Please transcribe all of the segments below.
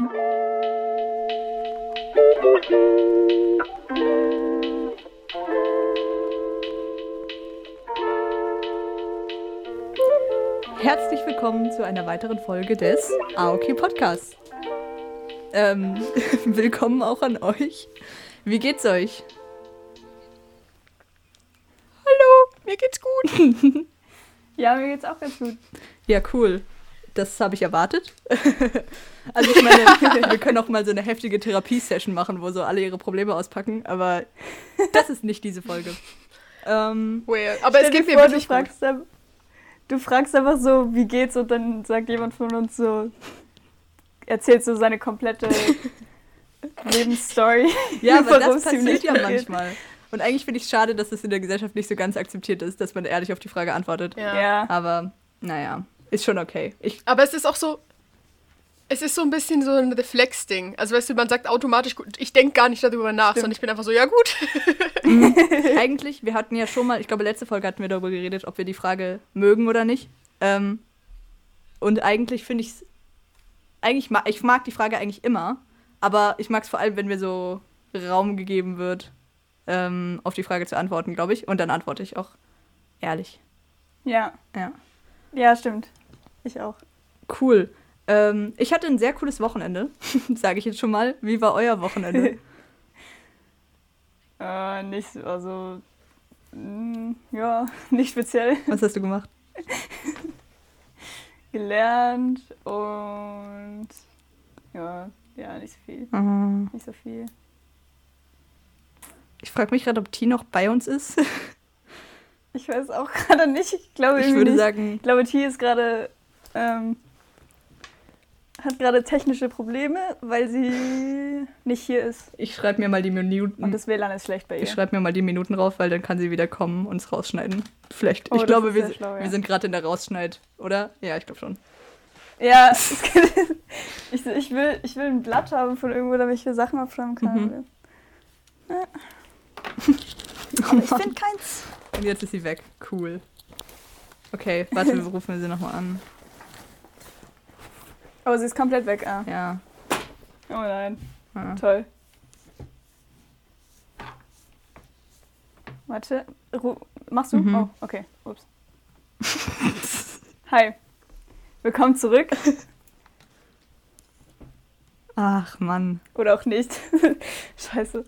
Herzlich willkommen zu einer weiteren Folge des AOK Podcasts. Ähm, willkommen auch an euch. Wie geht's euch? Hallo, mir geht's gut. ja, mir geht's auch ganz gut. Ja, cool. Das habe ich erwartet. also ich meine, wir können auch mal so eine heftige Therapiesession machen, wo so alle ihre Probleme auspacken, aber das ist nicht diese Folge. Ähm, Weird. Aber es geht mir wirklich du fragst, gut. du fragst einfach so, wie geht's und dann sagt jemand von uns so, erzählt so seine komplette Lebensstory. Ja, aber das passiert ja manchmal. Und eigentlich finde ich es schade, dass es in der Gesellschaft nicht so ganz akzeptiert ist, dass man ehrlich auf die Frage antwortet. Ja. ja. Aber naja, ist schon okay. Ich aber es ist auch so, es ist so ein bisschen so ein Reflex-Ding. Also weißt du, man sagt automatisch, ich denke gar nicht darüber nach, Stimmt. sondern ich bin einfach so, ja gut. Eigentlich, wir hatten ja schon mal, ich glaube, letzte Folge hatten wir darüber geredet, ob wir die Frage mögen oder nicht. Ähm, und eigentlich finde ich es, eigentlich ma ich mag die Frage eigentlich immer, aber ich mag es vor allem, wenn mir so Raum gegeben wird, ähm, auf die Frage zu antworten, glaube ich. Und dann antworte ich auch ehrlich. Ja. Ja. Ja, stimmt. Ich auch. Cool. Ähm, ich hatte ein sehr cooles Wochenende, sage ich jetzt schon mal. Wie war euer Wochenende? äh, nicht, also, mh, mm, ja, nicht speziell. Was hast du gemacht? Gelernt und ja, ja, nicht so viel. Mhm. Nicht so viel. Ich frage mich gerade, ob T noch bei uns ist. ich weiß auch gerade nicht. Ich glaube, ich würde nicht. sagen. Ich glaube, T ist gerade ähm, hat gerade technische Probleme, weil sie nicht hier ist. Ich schreibe mir mal die Minuten. Und das WLAN ist schlecht bei ihr. Ich schreibe mir mal die Minuten rauf, weil dann kann sie wieder kommen und es rausschneiden. Vielleicht. Oh, ich glaube, wir, schlau, ja. wir sind gerade in der Rausschneid, oder? Ja, ich glaube schon. Ja, ich, ich, will, ich will ein Blatt haben von irgendwo, damit ich hier Sachen aufschreiben kann. Mhm. Ja. Aber ich finde keins. Und jetzt ist sie weg. Cool. Okay, warte, wir rufen sie nochmal an. Aber sie ist komplett weg, ah. Ja. Oh nein. Ja. Toll. Warte. Ru Machst du? Mhm. Oh, okay. Ups. Hi. Willkommen zurück. Ach, Mann. Oder auch nicht. Scheiße.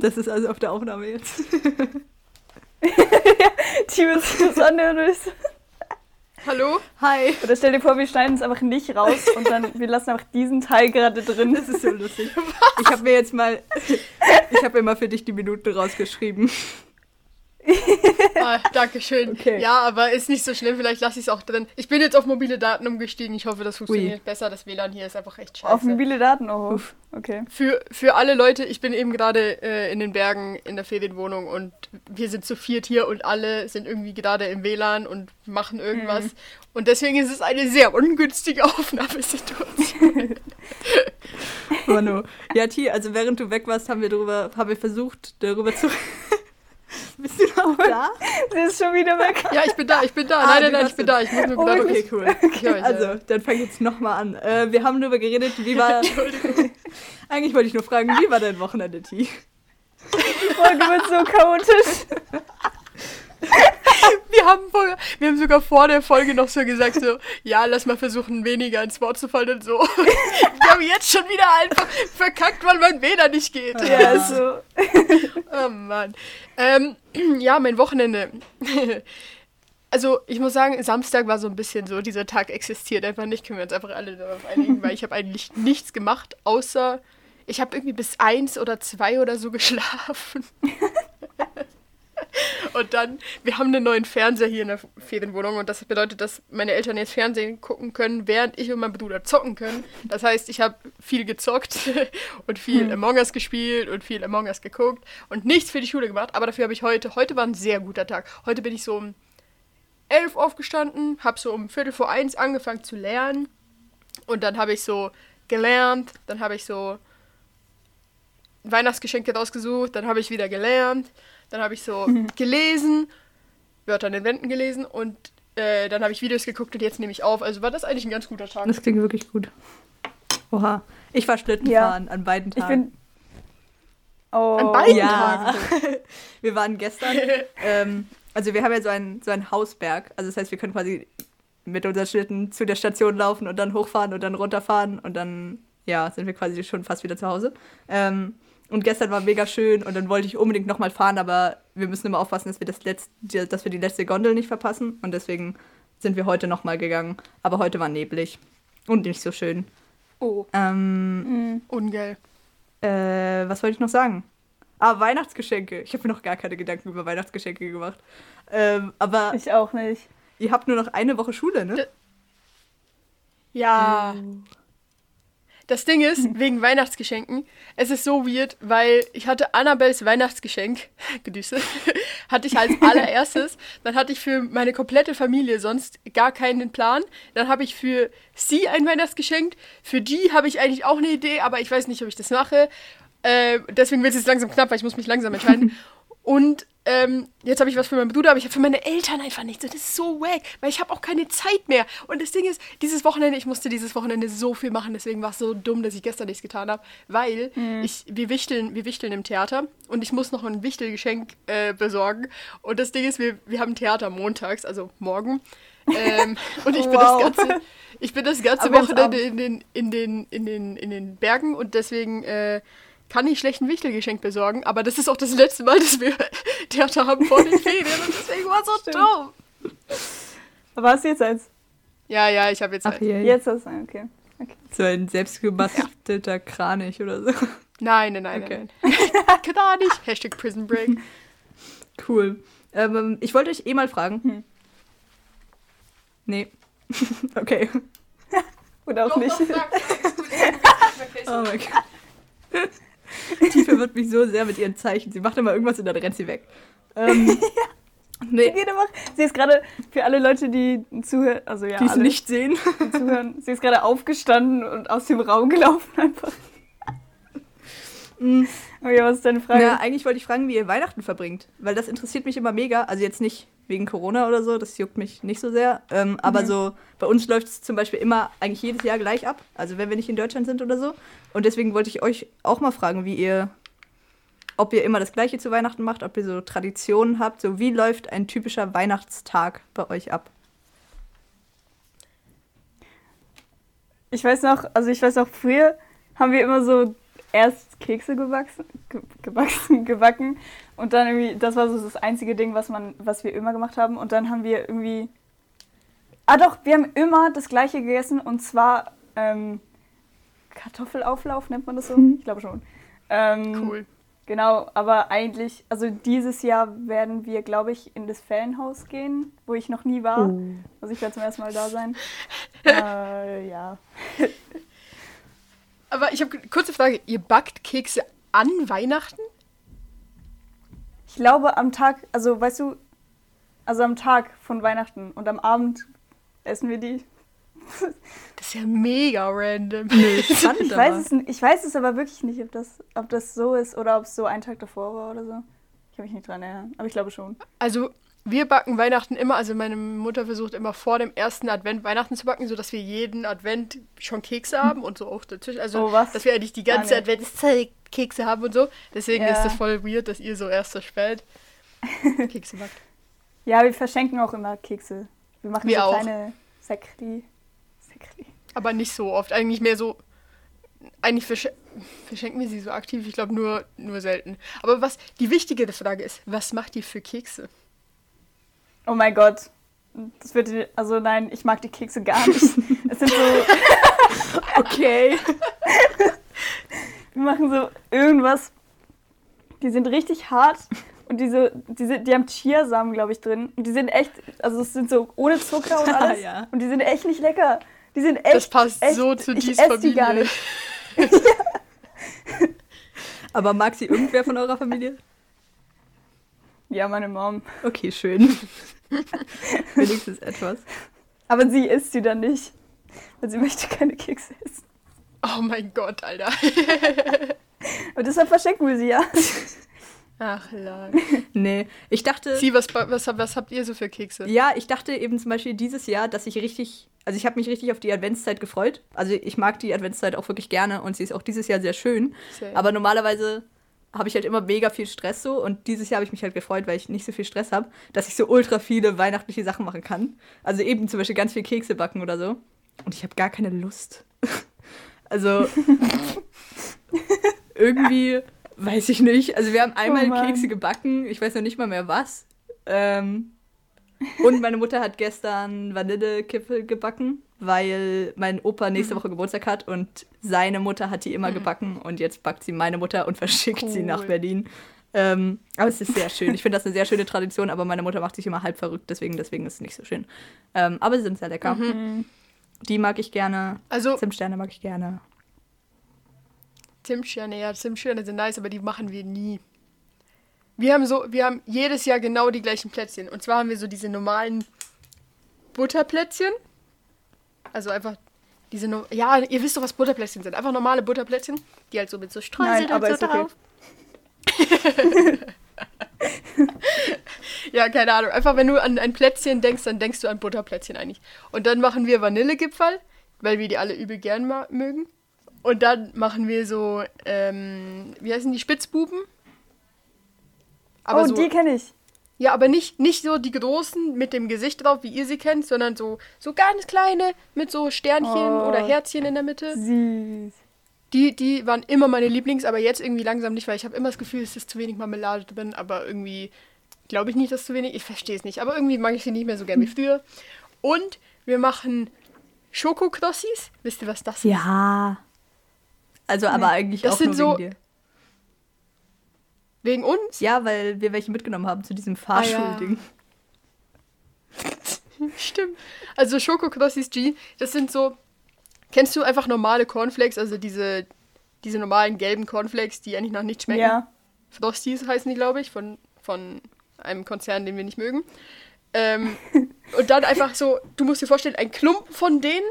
Das ist also auf der Aufnahme jetzt. ja, Team ist das anhören. Hallo? Hi. Oder stell dir vor, wir schneiden es einfach nicht raus und dann wir lassen einfach diesen Teil gerade drin. Das ist so lustig. Was? Ich habe mir jetzt mal, ich habe mir mal für dich die Minuten rausgeschrieben ah, Dankeschön. Okay. Ja, aber ist nicht so schlimm. Vielleicht lasse ich es auch drin. Ich bin jetzt auf mobile Daten umgestiegen. Ich hoffe, das funktioniert Ui. besser. Das WLAN hier ist einfach echt scheiße. Auf mobile Daten? Oh, Uff. okay. Für, für alle Leute, ich bin eben gerade äh, in den Bergen in der Ferienwohnung und wir sind zu viert hier und alle sind irgendwie gerade im WLAN und machen irgendwas. Mhm. Und deswegen ist es eine sehr ungünstige Aufnahmesituation. Manu. Ja, T, also während du weg warst, haben wir darüber, haben wir versucht, darüber zu Bist du noch da? Sie ist schon wieder weg. Ja, ich bin da, ich bin da. Ah, nein, nein, nein, ich bin da. Ich muss nur oh, okay, okay, cool. Okay, also, dann fang jetzt nochmal an. Äh, wir haben darüber geredet, wie war. Eigentlich wollte ich nur fragen, wie war dein Wochenende, T? Die Folge wird so chaotisch. wir, haben vorher, wir haben sogar vor der Folge noch so gesagt, so, ja, lass mal versuchen, weniger ins Wort zu fallen und so. wir haben jetzt schon wieder einfach verkackt, weil mein Weder nicht geht. Ja, so. oh Mann. Ähm, ja, mein Wochenende. also ich muss sagen, Samstag war so ein bisschen so, dieser Tag existiert einfach nicht, können wir uns einfach alle darauf einigen, weil ich habe eigentlich nichts gemacht, außer ich habe irgendwie bis eins oder zwei oder so geschlafen. Und dann, wir haben einen neuen Fernseher hier in der Ferienwohnung und das bedeutet, dass meine Eltern jetzt Fernsehen gucken können, während ich und mein Bruder zocken können. Das heißt, ich habe viel gezockt und viel hm. Among Us gespielt und viel Among Us geguckt und nichts für die Schule gemacht, aber dafür habe ich heute, heute war ein sehr guter Tag. Heute bin ich so um elf aufgestanden, habe so um Viertel vor eins angefangen zu lernen und dann habe ich so gelernt, dann habe ich so Weihnachtsgeschenke rausgesucht, dann habe ich wieder gelernt dann habe ich so gelesen, Wörter an den Wänden gelesen und äh, dann habe ich Videos geguckt und jetzt nehme ich auf. Also war das eigentlich ein ganz guter Tag. Das klingt wirklich gut. Oha. Ich war Schlitten Ja. fahren an beiden Ich Tagen. bin. Oh. An beiden ja. Tagen. wir waren gestern. ähm, also wir haben ja so einen, so einen Hausberg. Also das heißt, wir können quasi mit unseren Schlitten zu der Station laufen und dann hochfahren und dann runterfahren und dann, ja, sind wir quasi schon fast wieder zu Hause. Ähm, und gestern war mega schön und dann wollte ich unbedingt nochmal fahren, aber wir müssen immer aufpassen, dass wir, das letzte, die- dass wir die letzte Gondel nicht verpassen. Und deswegen sind wir heute nochmal gegangen. Aber heute war neblig und nicht so schön. Oh, Ähm, Mhm. ungeil. äh, was wollte ich noch sagen? Ah, Weihnachtsgeschenke. Ich habe mir noch gar keine Gedanken über Weihnachtsgeschenke gemacht. Ähm, aber Ich auch nicht. ihr habt nur noch eine Woche Schule, ne? Ja. Das Ding ist, wegen Weihnachtsgeschenken, es ist so weird, weil ich hatte Annabelles Weihnachtsgeschenk, Gedüse, hatte ich als allererstes. Dann hatte ich für meine komplette Familie sonst gar keinen Plan. Dann habe ich für sie ein Weihnachtsgeschenk. Für die habe ich eigentlich auch eine Idee, aber ich weiß nicht, ob ich das mache. Äh, deswegen wird es jetzt langsam knapp, weil ich muss mich langsam entscheiden. Und ähm, jetzt habe ich was für meinen Bruder, aber ich habe für meine Eltern einfach nichts. Und das ist so wack, weil ich habe auch keine Zeit mehr. Und das Ding ist, dieses Wochenende, ich musste dieses Wochenende so viel machen, deswegen war es so dumm, dass ich gestern nichts getan habe, weil ich, wir, wichteln, wir wichteln im Theater und ich muss noch ein Wichtelgeschenk äh, besorgen. Und das Ding ist, wir, wir haben Theater montags, also morgen. Ähm, und ich bin Wow. das ganze, ich bin das ganze Wochenende in den, in, den, in, den, in den Bergen und deswegen äh, kann ich schlecht ein Wichtelgeschenk besorgen. Aber das ist auch das letzte Mal, dass wir Theater haben vor den Ferien und deswegen war es so Stimmt. dumm. Aber hast du jetzt eins? Ja, ja, ich habe jetzt. Ach Halt. je. Jetzt hast du ein, okay. okay. So ein selbstgebastelter Kranich oder so. Nein, nein, nein, Okay. nein. Gar nicht. Hashtag Prison Break. Cool. Ähm, ich wollte euch eh mal fragen. Hm. Nee. okay. Oder auch nicht. Oh mein Gott. Tiefe wird mich so sehr mit ihren Zeichen. Sie macht immer irgendwas und dann rennt sie weg. Ähm, Sie, nee, geht immer, sie ist gerade, für alle Leute, die zuhören, also ja, die es nicht sehen. die zuhören, sie ist gerade aufgestanden und aus dem Raum gelaufen einfach. Mm. Okay, was ist deine Frage? Ja, eigentlich wollte ich fragen, wie ihr Weihnachten verbringt. Weil das interessiert mich immer mega. Also jetzt nicht wegen Corona oder so, das juckt mich nicht so sehr. Ähm, aber Mhm. so, bei uns läuft es zum Beispiel immer eigentlich jedes Jahr gleich ab. Also wenn wir nicht in Deutschland sind oder so. Und deswegen wollte ich euch auch mal fragen, wie ihr, ob ihr immer das Gleiche zu Weihnachten macht, ob ihr so Traditionen habt. So, wie läuft ein typischer Weihnachtstag bei euch ab? Ich weiß noch, also ich weiß noch, früher haben wir immer so erst Kekse gewachsen, ge gewachsen, gebacken und dann irgendwie, das war so das einzige Ding, was man, was wir immer gemacht haben und dann haben wir irgendwie, ah doch, wir haben immer das gleiche gegessen und zwar ähm, Kartoffelauflauf, nennt man das so? Ich glaube schon. Ähm, Cool. Genau, aber eigentlich, also dieses Jahr werden wir, glaube ich, in das Ferienhaus gehen, wo ich noch nie war. Also ich werde zum ersten Mal da sein. äh, ja. Aber ich habe kurze Frage. Ihr backt Kekse an Weihnachten? Ich glaube am Tag, also weißt du, also am Tag von Weihnachten und am Abend essen wir die. Das ist ja mega random. Spannend, Ich weiß, es, ich weiß es aber wirklich nicht, ob das, ob das so ist oder ob es so ein Tag davor war oder so. Ich kann mich nicht dran erinnern, aber ich glaube schon. Also, wir backen Weihnachten immer, also meine Mutter versucht immer vor dem ersten Advent Weihnachten zu backen, sodass wir jeden Advent schon Kekse haben und so auch dazwischen. Also, Oh, was? dass wir eigentlich die ganze nicht. Adventszeit Kekse haben und so. Deswegen Ja. ist das voll weird, dass ihr so erst so spät Kekse backt. Ja, wir verschenken auch immer Kekse. Wir machen Wir so auch. kleine Sekri. Sekri. Aber nicht so oft. Eigentlich mehr so. Eigentlich versch verschenken wir sie so aktiv. Ich glaube nur, nur selten. Aber was die wichtige Frage ist, was macht ihr für Kekse? Oh mein Gott. Das wird, also nein, ich mag die Kekse gar nicht. es sind so, Okay. wir machen so irgendwas. Die sind richtig hart und diese, diese, die haben Chiasamen, glaube ich, drin. Und die sind echt, also es sind so ohne Zucker und alles. Ja. Und die sind echt nicht lecker. Die sind echt. Das passt echt, so zu ich Dies esse die gar Familie. nicht. Aber mag sie irgendwer von eurer Familie? Ja, meine Mom. Okay, schön. Wenigstens etwas. Aber sie isst sie dann nicht. Weil sie möchte keine Kekse essen. Oh mein Gott, Alter. Und deshalb verschenken wir sie ja. Ach, la. Nee, ich dachte. Sie, was, was, was habt ihr so für Kekse? Ja, ich dachte eben zum Beispiel dieses Jahr, dass ich richtig, also ich habe mich richtig auf die Adventszeit gefreut. Also ich mag die Adventszeit auch wirklich gerne und sie ist auch dieses Jahr sehr schön. Same. Aber normalerweise habe ich halt immer mega viel Stress so und dieses Jahr habe ich mich halt gefreut, weil ich nicht so viel Stress habe, dass ich so ultra viele weihnachtliche Sachen machen kann. Also eben zum Beispiel ganz viel Kekse backen oder so. Und ich habe gar keine Lust. also irgendwie weiß ich nicht. Also wir haben einmal Oh. Kekse gebacken, ich weiß noch nicht mal mehr was. Ähm, und meine Mutter hat gestern Vanillekipfel gebacken, weil mein Opa nächste Woche Geburtstag hat und seine Mutter hat die immer gebacken und jetzt backt sie meine Mutter und verschickt sie nach Cool. Berlin. Ähm, aber es ist sehr schön. Ich finde das eine sehr schöne Tradition, aber meine Mutter macht sich immer halb verrückt, deswegen, deswegen ist es nicht so schön. Ähm, aber sie sind sehr lecker. Mhm. Die mag ich gerne. Also, Zimtsterne mag ich gerne. Zimtsterne, ja, Zimtsterne sind nice, aber die machen wir nie. Wir haben so, wir haben jedes Jahr genau die gleichen Plätzchen. Und zwar haben wir so diese normalen Butterplätzchen. Also einfach diese, no ja, ihr wisst doch, was Butterplätzchen sind. Einfach normale Butterplätzchen, die halt so mit so Streusel Nein, aber und so ist okay. ja, keine Ahnung. Einfach, wenn du an ein Plätzchen denkst, dann denkst du an Butterplätzchen eigentlich. Und dann machen wir Vanillegipfel, weil wir die alle übel gern mögen. Und dann machen wir so, ähm, wie heißen die, Spitzbuben? Aber oh, so, die kenne ich. ja, aber nicht, nicht so die großen mit dem Gesicht drauf, wie ihr sie kennt, sondern so, so ganz kleine mit so Sternchen Oh. oder Herzchen in der Mitte. Süß. Die, die waren immer meine Lieblings, aber jetzt irgendwie langsam nicht, weil ich habe immer das Gefühl, es ist zu wenig Marmelade drin, aber irgendwie glaube ich nicht, dass zu wenig. Ich verstehe es nicht, aber irgendwie mag ich sie nicht mehr so gern wie früher. Und wir machen Schokokrossis. Wisst ihr, was das ist? Ja. Also, aber eigentlich Das auch sind nur so- wegen dir. Wegen uns? Ja, weil wir welche mitgenommen haben zu diesem Ah, ja. Fahrschulding. Stimmt. Also Schokokrossis G, das sind so. Kennst du einfach normale Cornflakes, also diese, diese normalen gelben Cornflakes, die eigentlich nach nichts schmecken? Ja. Frosties heißen die, glaube ich, von, von einem Konzern, den wir nicht mögen. Ähm, und dann einfach so, du musst dir vorstellen, ein Klumpen von denen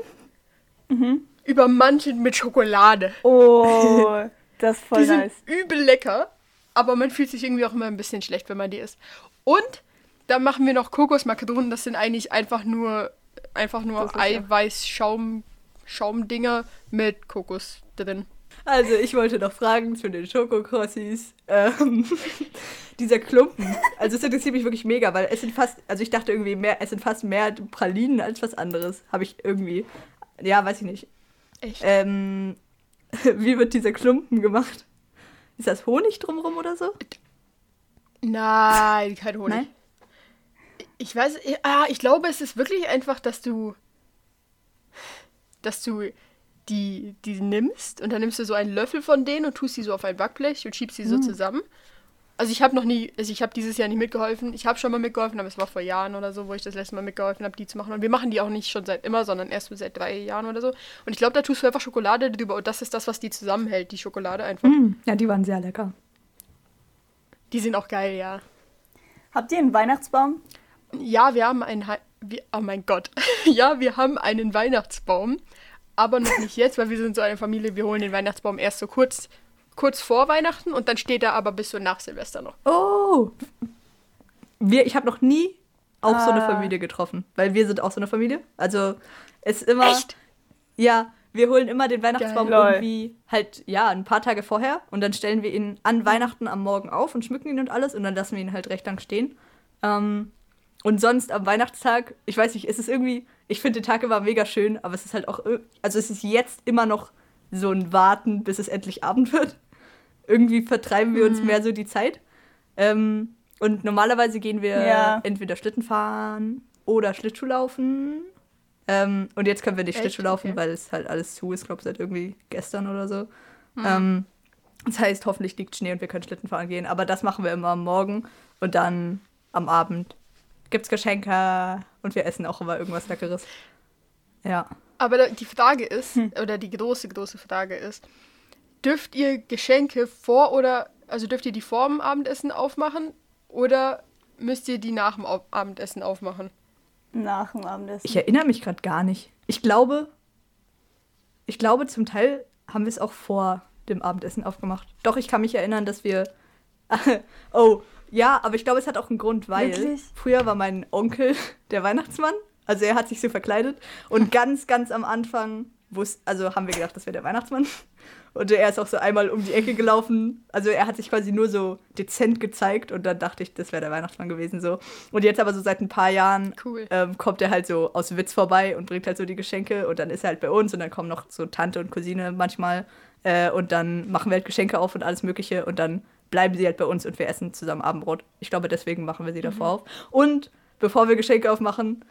Mhm. übermantelt mit Schokolade. Oh, das ist voll die sind nice. übel lecker, aber man fühlt sich irgendwie auch immer ein bisschen schlecht, wenn man die isst. Und dann machen wir noch Kokosmakaronen, das sind eigentlich einfach nur, einfach nur ja- Eiweiß-Schaum, Schaumdinger mit Kokos drin. Also, ich wollte noch fragen zu den Schokokrossis. Ähm, dieser Klumpen. Also, es interessiert mich wirklich mega, weil es sind fast, also ich dachte irgendwie mehr, es sind fast mehr Pralinen als was anderes. Habe ich irgendwie. Ja, weiß ich nicht. Echt? Ähm, wie wird dieser Klumpen gemacht? Ist das Honig drumrum oder so? Nein, kein Honig. Nein? Ich weiß, ich- ah, ich glaube, es ist wirklich einfach, dass du, dass du die, die nimmst und dann nimmst du so einen Löffel von denen und tust sie so auf ein Backblech und schiebst sie so zusammen. Also ich habe noch nie, also ich habe dieses Jahr nicht mitgeholfen. Ich habe schon mal mitgeholfen, aber es war vor Jahren oder so, wo ich das letzte Mal mitgeholfen habe, die zu machen. Und wir machen die auch nicht schon seit immer, sondern erst so seit drei Jahren oder so. Und ich glaube, da tust du einfach Schokolade drüber und das ist das, was die zusammenhält, die Schokolade einfach. Mm, ja, die waren sehr lecker. Die sind auch geil, ja. Habt ihr einen Weihnachtsbaum? Ja, wir haben einen. Wir, oh mein Gott. ja, wir haben einen Weihnachtsbaum. Aber noch nicht jetzt, weil wir sind so eine Familie, wir holen den Weihnachtsbaum erst so kurz, kurz vor Weihnachten und dann steht er aber bis so nach Silvester noch. Oh! Wir, ich habe noch nie auch so eine Ah. Familie getroffen, weil wir sind auch so eine Familie. Also es ist immer. Echt? Ja, wir holen immer den Weihnachtsbaum Geil. Irgendwie halt, ja, ein paar Tage vorher und dann stellen wir ihn an Weihnachten am Morgen auf und schmücken ihn und alles und dann lassen wir ihn halt recht lang stehen. Ähm, und sonst am Weihnachtstag, ich weiß nicht, es ist irgendwie, ich finde den Tag immer mega schön, aber es ist halt auch, also es ist jetzt immer noch so ein Warten, bis es endlich Abend wird. Irgendwie vertreiben wir uns mehr so die Zeit. Ähm, und normalerweise gehen wir Ja. entweder Schlitten fahren oder Schlittschuh laufen. Ähm, und jetzt können wir nicht Echt? Schlittschuh laufen, Okay. weil es halt alles zu ist, glaube ich, seit irgendwie gestern oder so. Ähm, das heißt, hoffentlich liegt Schnee und wir können Schlitten fahren gehen. Aber das machen wir immer am Morgen und dann am Abend gibt's Geschenke und wir essen auch immer irgendwas Leckeres. Ja. Aber die Frage ist, oder die große, große Frage ist, dürft ihr Geschenke vor oder, also dürft ihr die vor dem Abendessen aufmachen oder müsst ihr die nach dem Abendessen aufmachen? Nach dem Abendessen. Ich erinnere mich gerade gar nicht. Ich glaube, ich glaube, zum Teil haben wir es auch vor dem Abendessen aufgemacht. Doch, ich kann mich erinnern, dass wir oh, ja, aber ich glaube, es hat auch einen Grund, weil Wirklich? früher war mein Onkel der Weihnachtsmann. Also er hat sich so verkleidet. Und ganz, ganz am Anfang wus also haben wir gedacht, das wäre der Weihnachtsmann. Und er ist auch so einmal um die Ecke gelaufen. Also er hat sich quasi nur so dezent gezeigt und dann dachte ich, das wäre der Weihnachtsmann gewesen so. Und jetzt aber so seit ein paar Jahren Cool. ähm, kommt er halt so aus Witz vorbei und bringt halt so die Geschenke und dann ist er halt bei uns und dann kommen noch so Tante und Cousine manchmal äh, und dann machen wir halt Geschenke auf und alles mögliche und dann bleiben sie halt bei uns und wir essen zusammen Abendbrot. Ich glaube, deswegen machen wir sie davor auf. Und bevor wir Geschenke aufmachen,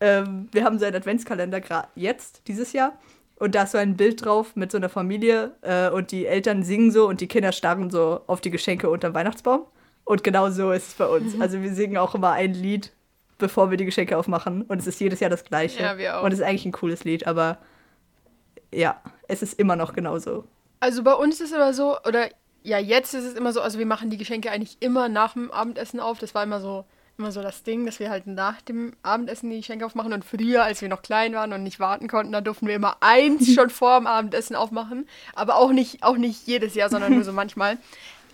ähm, wir haben so einen Adventskalender gerade jetzt, dieses Jahr. Und da ist so ein Bild drauf mit so einer Familie äh, und die Eltern singen so und die Kinder starren so auf die Geschenke unterm Weihnachtsbaum. Und genau so ist es bei uns. Also wir singen auch immer ein Lied, bevor wir die Geschenke aufmachen. Und es ist jedes Jahr das gleiche. Ja, wir auch. Und es ist eigentlich ein cooles Lied, aber ja, es ist immer noch genauso. Also bei uns ist es immer so, oder ja, jetzt ist es immer so, also wir machen die Geschenke eigentlich immer nach dem Abendessen auf. Das war immer so, immer so das Ding, dass wir halt nach dem Abendessen die Geschenke aufmachen. Und früher, als wir noch klein waren und nicht warten konnten, da durften wir immer eins schon vor dem Abendessen aufmachen. Aber auch nicht, auch nicht jedes Jahr, sondern nur so manchmal.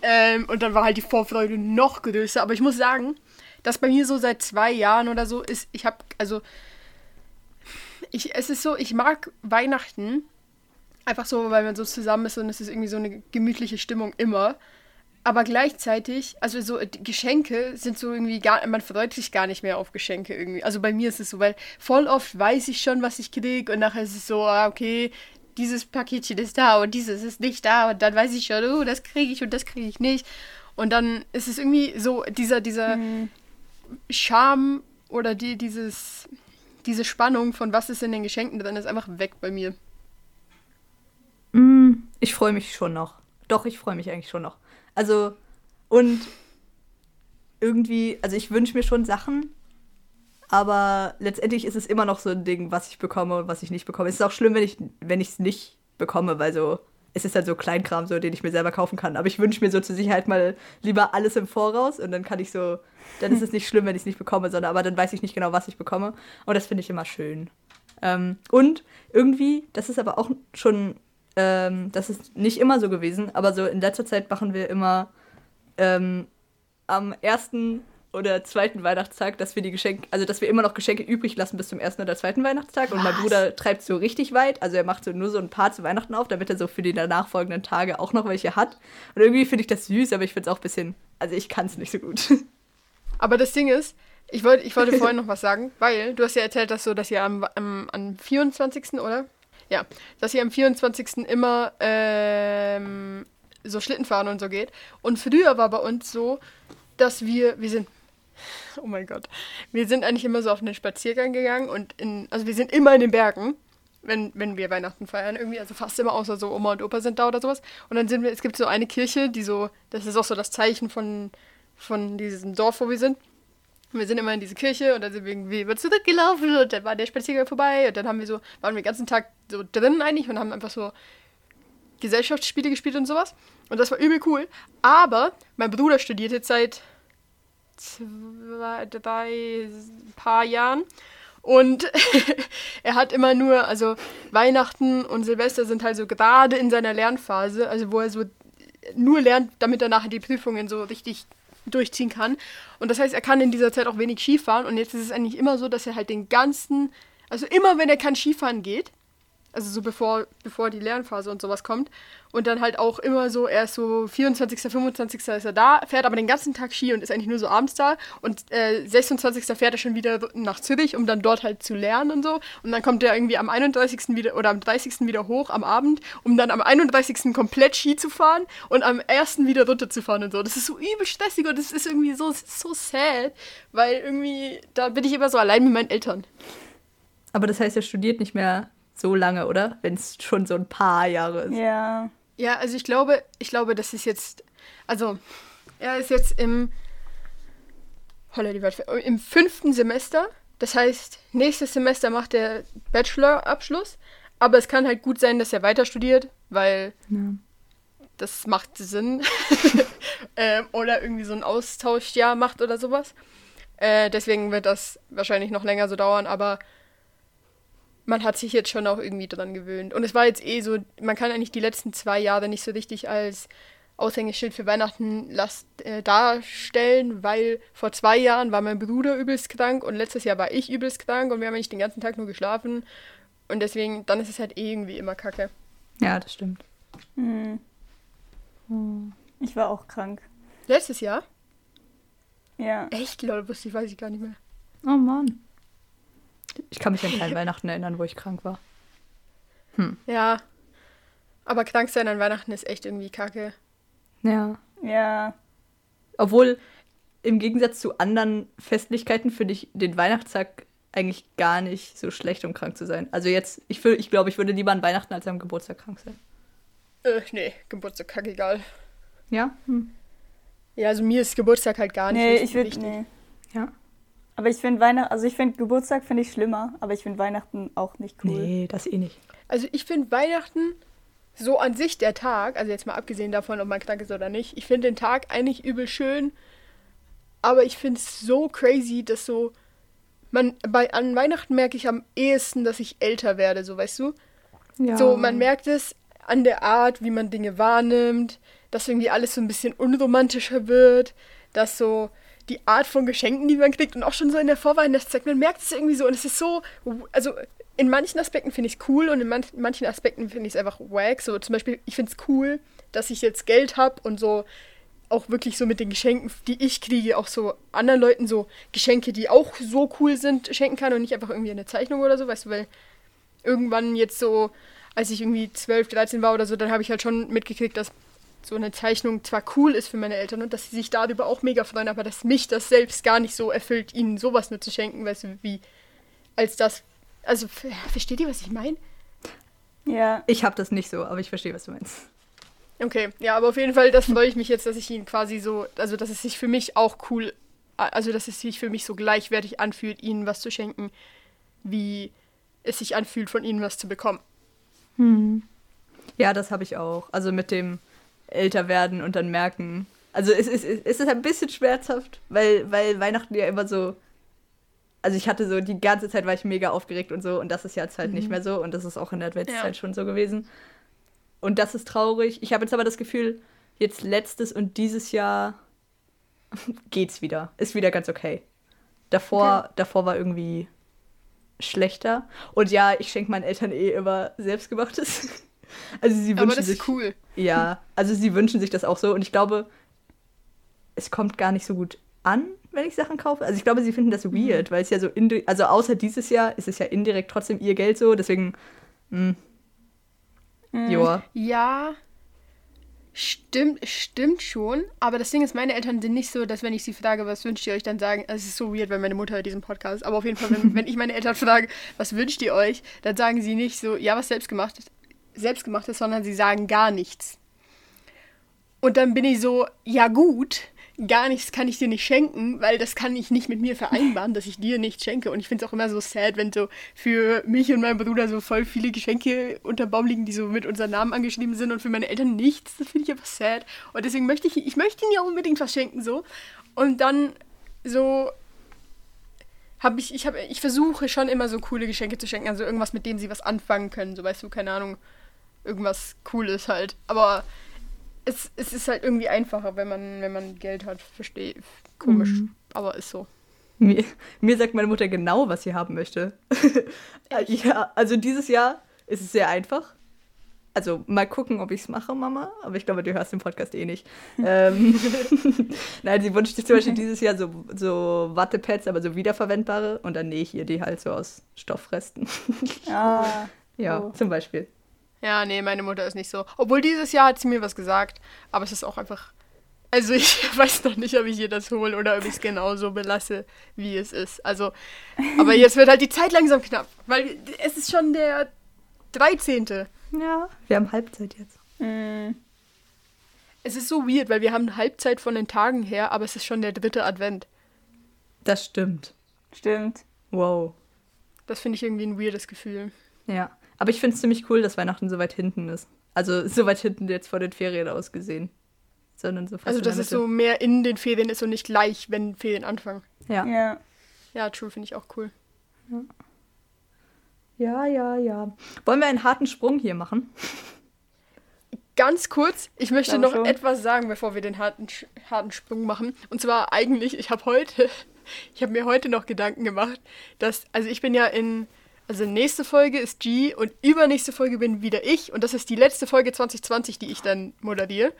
Ähm, und dann war halt die Vorfreude noch größer. Aber ich muss sagen, dass bei mir so seit zwei Jahren oder so ist, ich habe, also, ich, es ist so, ich mag Weihnachten einfach so, weil man so zusammen ist und es ist irgendwie so eine gemütliche Stimmung immer. Aber gleichzeitig, also so äh, die Geschenke sind so irgendwie gar, man freut sich gar nicht mehr auf Geschenke irgendwie. Also bei mir ist es so, weil voll oft weiß ich schon, was ich krieg und nachher ist es so, ah, okay, dieses Paketchen ist da und dieses ist nicht da und dann weiß ich schon, oh, das kriege ich und das kriege ich nicht. Und dann ist es irgendwie so dieser, dieser Charme oder die, dieses, diese Spannung von was ist in den Geschenken drin, ist einfach weg bei mir. Mm, Ich freue mich schon noch. Doch, ich freue mich eigentlich schon noch. Also, und irgendwie, also ich wünsche mir schon Sachen, aber letztendlich ist es immer noch so ein Ding, was ich bekomme und was ich nicht bekomme. Es ist auch schlimm, wenn ich es nicht bekomme, weil so es ist halt so Kleinkram, so den ich mir selber kaufen kann. Aber ich wünsche mir so zur Sicherheit mal lieber alles im Voraus und dann kann ich so, dann ist es nicht schlimm, wenn ich es nicht bekomme, sondern aber dann weiß ich nicht genau, was ich bekomme. Und das finde ich immer schön. Ähm, und irgendwie, das ist aber auch schon, ähm, das ist nicht immer so gewesen, aber so in letzter Zeit machen wir immer ähm, am ersten oder zweiten Weihnachtstag, dass wir die Geschenke, also dass wir immer noch Geschenke übrig lassen bis zum ersten oder zweiten Weihnachtstag. Und mein Was? Bruder treibt so richtig weit. Also er macht so nur so ein paar zu Weihnachten auf, damit er so für die danach folgenden Tage auch noch welche hat. Und irgendwie finde ich das süß, aber ich finde es auch ein bisschen, also ich kann es nicht so gut. Aber das Ding ist, ich wollte ich wollte vorhin noch was sagen, weil du hast ja erzählt, dass so, dass ihr am, am, am 24. oder? Ja, dass ihr am 24. immer ähm, so Schlitten fahren und so geht. Und früher war bei uns so, dass wir, wir sind, oh mein Gott, wir sind eigentlich immer so auf einen Spaziergang gegangen und in, also wir sind immer in den Bergen, wenn, wenn wir Weihnachten feiern irgendwie, also fast immer außer so Oma und Opa sind da oder sowas. Und dann sind wir, es gibt so eine Kirche, die so, das ist auch so das Zeichen von, von diesem Dorf, wo wir sind. Und wir sind immer in diese Kirche und dann sind wir irgendwie über zurückgelaufen und dann war der Spaziergang vorbei und dann haben wir so, waren wir den ganzen Tag so drin eigentlich und haben einfach so Gesellschaftsspiele gespielt und sowas. Und das war übel cool. Aber mein Bruder studiert jetzt seit zwei, drei, paar Jahren. Und er hat immer nur, also Weihnachten und Silvester sind halt so gerade in seiner Lernphase, also wo er so nur lernt, damit er nachher die Prüfungen so richtig durchziehen kann. Und das heißt, er kann in dieser Zeit auch wenig Skifahren. Und jetzt ist es eigentlich immer so, dass er halt den ganzen, also immer wenn er kein Skifahren geht, also so bevor, bevor die Lernphase und sowas kommt. Und dann halt auch immer so, er ist so 24., 25. ist er da, fährt aber den ganzen Tag Ski und ist eigentlich nur so abends da. Und äh, 26. fährt er schon wieder nach Zürich, um dann dort halt zu lernen und so. Und dann kommt er irgendwie am 31. wieder oder am 30. wieder hoch am Abend, um dann am 31. komplett Ski zu fahren und am 1. wieder runterzufahren und so. Das ist so übel stressig und das ist irgendwie so, so sad, weil irgendwie, da bin ich immer so allein mit meinen Eltern. Aber das heißt, er studiert nicht mehr so lange, oder? Wenn es schon so ein paar Jahre ist. Ja. Ja, also ich glaube, ich glaube, das ist jetzt, also er ist jetzt im, holla die Waldfe- im fünften Semester. Das heißt, nächstes Semester macht er Bachelor-Abschluss. Aber es kann halt gut sein, dass er weiter studiert, weil Ja. das macht Sinn. ähm, oder irgendwie so ein Austauschjahr macht oder sowas. Äh, deswegen wird das wahrscheinlich noch länger so dauern, aber man hat sich jetzt schon auch irgendwie dran gewöhnt. Und es war jetzt eh so, man kann eigentlich die letzten zwei Jahre nicht so richtig als, Aushängeschild für Weihnachten lasst, äh, darstellen, weil vor zwei Jahren war mein Bruder übelst krank und letztes Jahr war ich übelst krank und wir haben eigentlich den ganzen Tag nur geschlafen. Und deswegen, dann ist es halt irgendwie immer kacke. Ja, das stimmt. Hm. Ich war auch krank. Letztes Jahr? Ja. Echt, Leute, wusste ich, weiß ich gar nicht mehr. Oh Mann. Ich kann mich an keinen Weihnachten erinnern, wo ich krank war. Ja. Aber krank sein an Weihnachten ist echt irgendwie kacke. Ja. Ja. Obwohl, im Gegensatz zu anderen Festlichkeiten finde ich den Weihnachtstag eigentlich gar nicht so schlecht, um krank zu sein. Also jetzt, ich, ich glaube, ich würde lieber an Weihnachten als am Geburtstag krank sein. Äh, nee, Geburtstag kacke egal. Ja? Hm. Ja, also mir ist Geburtstag halt gar nicht Nee, wichtig- ich würde. wichtig. Nee. Ja. Aber ich finde Weihnachten, also ich finde Geburtstag finde ich schlimmer, aber ich finde Weihnachten auch nicht cool. Nee, das eh nicht. Also ich finde Weihnachten so an sich der Tag, also jetzt mal abgesehen davon, ob man krank ist oder nicht, ich finde den Tag eigentlich übel schön, aber ich finde es so crazy, dass so man bei an Weihnachten merke ich am ehesten, dass ich älter werde, so weißt du? Ja. So man merkt es an der Art, wie man Dinge wahrnimmt, dass irgendwie alles so ein bisschen unromantischer wird, dass so die Art von Geschenken, die man kriegt und auch schon so in der Vorweihnachtszeit, man merkt es irgendwie so und es ist so, also in manchen Aspekten finde ich es cool und in man manchen Aspekten finde ich es einfach wack. So zum Beispiel, ich finde es cool, dass ich jetzt Geld habe und so auch wirklich so mit den Geschenken, die ich kriege, auch so anderen Leuten so Geschenke, die auch so cool sind, schenken kann und nicht einfach irgendwie eine Zeichnung oder so, weißt du, weil irgendwann jetzt so, als ich irgendwie 12, 13 war oder so, dann habe ich halt schon mitgekriegt, dass so eine Zeichnung zwar cool ist für meine Eltern und dass sie sich darüber auch mega freuen, aber dass mich das selbst gar nicht so erfüllt, ihnen sowas nur zu schenken, weißt du, wie als das. Also, ver- versteht ihr, was ich meine? Ja. Ich habe das nicht so, aber ich verstehe, was du meinst. Okay, ja, aber auf jeden Fall, das freue ich mich jetzt, dass ich ihn quasi so, also dass es sich für mich auch cool, also dass es sich für mich so gleichwertig anfühlt, ihnen was zu schenken, wie es sich anfühlt, von ihnen was zu bekommen. Ja, das habe ich auch. Also mit dem älter werden und dann merken. Also es ist, es ist ein bisschen schmerzhaft, weil, weil Weihnachten ja immer so. Also ich hatte so, die ganze Zeit war ich mega aufgeregt und so und das ist jetzt halt nicht mehr so und das ist auch in der Adventszeit Ja. schon so gewesen. Und das ist traurig. Ich habe jetzt aber das Gefühl, jetzt letztes und dieses Jahr geht's wieder. Ist wieder ganz okay. Davor, davor war irgendwie schlechter. Und ja, ich schenke meinen Eltern eh immer selbstgemachtes. Also sie wünschen Aber das sich ist cool. ja, also sie wünschen sich das auch so und ich glaube, es kommt gar nicht so gut an, wenn ich Sachen kaufe. Also ich glaube, sie finden das weird, weil es ja so, indi also außer dieses Jahr ist es ja indirekt trotzdem ihr Geld so, deswegen, mh, Mhm. joa. Ja, stimmt, stimmt schon. Aber das Ding ist, meine Eltern sind nicht so, dass wenn ich sie frage, was wünscht ihr euch, dann sagen, es ist so weird, weil meine Mutter hört diesen Podcast. Aber auf jeden Fall, wenn, wenn ich meine Eltern frage, was wünscht ihr euch, dann sagen sie nicht so, ja, was selbstgemachtes, selbstgemachtes, sondern sie sagen gar nichts. Und dann bin ich so, ja gut, gar nichts kann ich dir nicht schenken, weil das kann ich nicht mit mir vereinbaren, dass ich dir nichts schenke. Und ich finde es auch immer so sad, wenn so für mich und meinen Bruder so voll viele Geschenke unter Baum liegen, die so mit unserem Namen angeschrieben sind und für meine Eltern nichts. Das finde ich einfach sad. Und deswegen möchte ich, ich möchte ihnen ja unbedingt was schenken, so. Und dann so habe ich, ich habe, ich versuche schon immer so coole Geschenke zu schenken, also irgendwas, mit dem sie was anfangen können, so weißt du, keine Ahnung, irgendwas Cooles halt. Aber es, es ist halt irgendwie einfacher, wenn man, wenn man Geld hat. Verstehe. Komisch. Aber ist so. Mir, mir sagt meine Mutter genau, was sie haben möchte. ja, also dieses Jahr ist es sehr einfach. Also mal gucken, ob ich es mache, Mama. Aber ich glaube, du hörst den Podcast eh nicht. ähm, Nein, sie wünscht sich zum Beispiel dieses Jahr so, so Wattepads, aber so wiederverwendbare. Und dann nähe ich ihr die halt so aus Stoffresten. Ah. ja, Oh. zum Beispiel. Ja, nee, meine Mutter ist nicht so. Obwohl dieses Jahr hat sie mir was gesagt. Aber es ist auch einfach. Also ich weiß noch nicht, ob ich ihr das hole oder ob ich es genauso belasse, wie es ist. Also, aber jetzt wird halt die Zeit langsam knapp. Weil es ist schon der 13. Ja, wir haben Halbzeit jetzt. Mm. Es ist so weird, weil wir haben Halbzeit von den Tagen her, aber es ist schon der dritte Advent. Das stimmt. Stimmt. Wow. Das finde ich irgendwie ein weirdes Gefühl. Ja. Aber ich finde es ziemlich cool, dass Weihnachten so weit hinten ist. Also so weit hinten jetzt vor den Ferien ausgesehen. Sondern so fast Also, dass es so mehr in den Ferien ist und nicht gleich, wenn Ferien anfangen. Ja. Ja. Ja, true, finde ich auch cool. Ja, ja, ja. Wollen wir einen harten Sprung hier machen? ganz kurz, ich möchte Glaube noch schon. etwas sagen, bevor wir den harten, harten Sprung machen. Und zwar eigentlich, ich habe heute, ich habe mir heute noch Gedanken gemacht, dass, also ich bin ja in, also nächste Folge ist G und übernächste Folge bin wieder ich und das ist die letzte Folge 2020, die ich dann moderiere.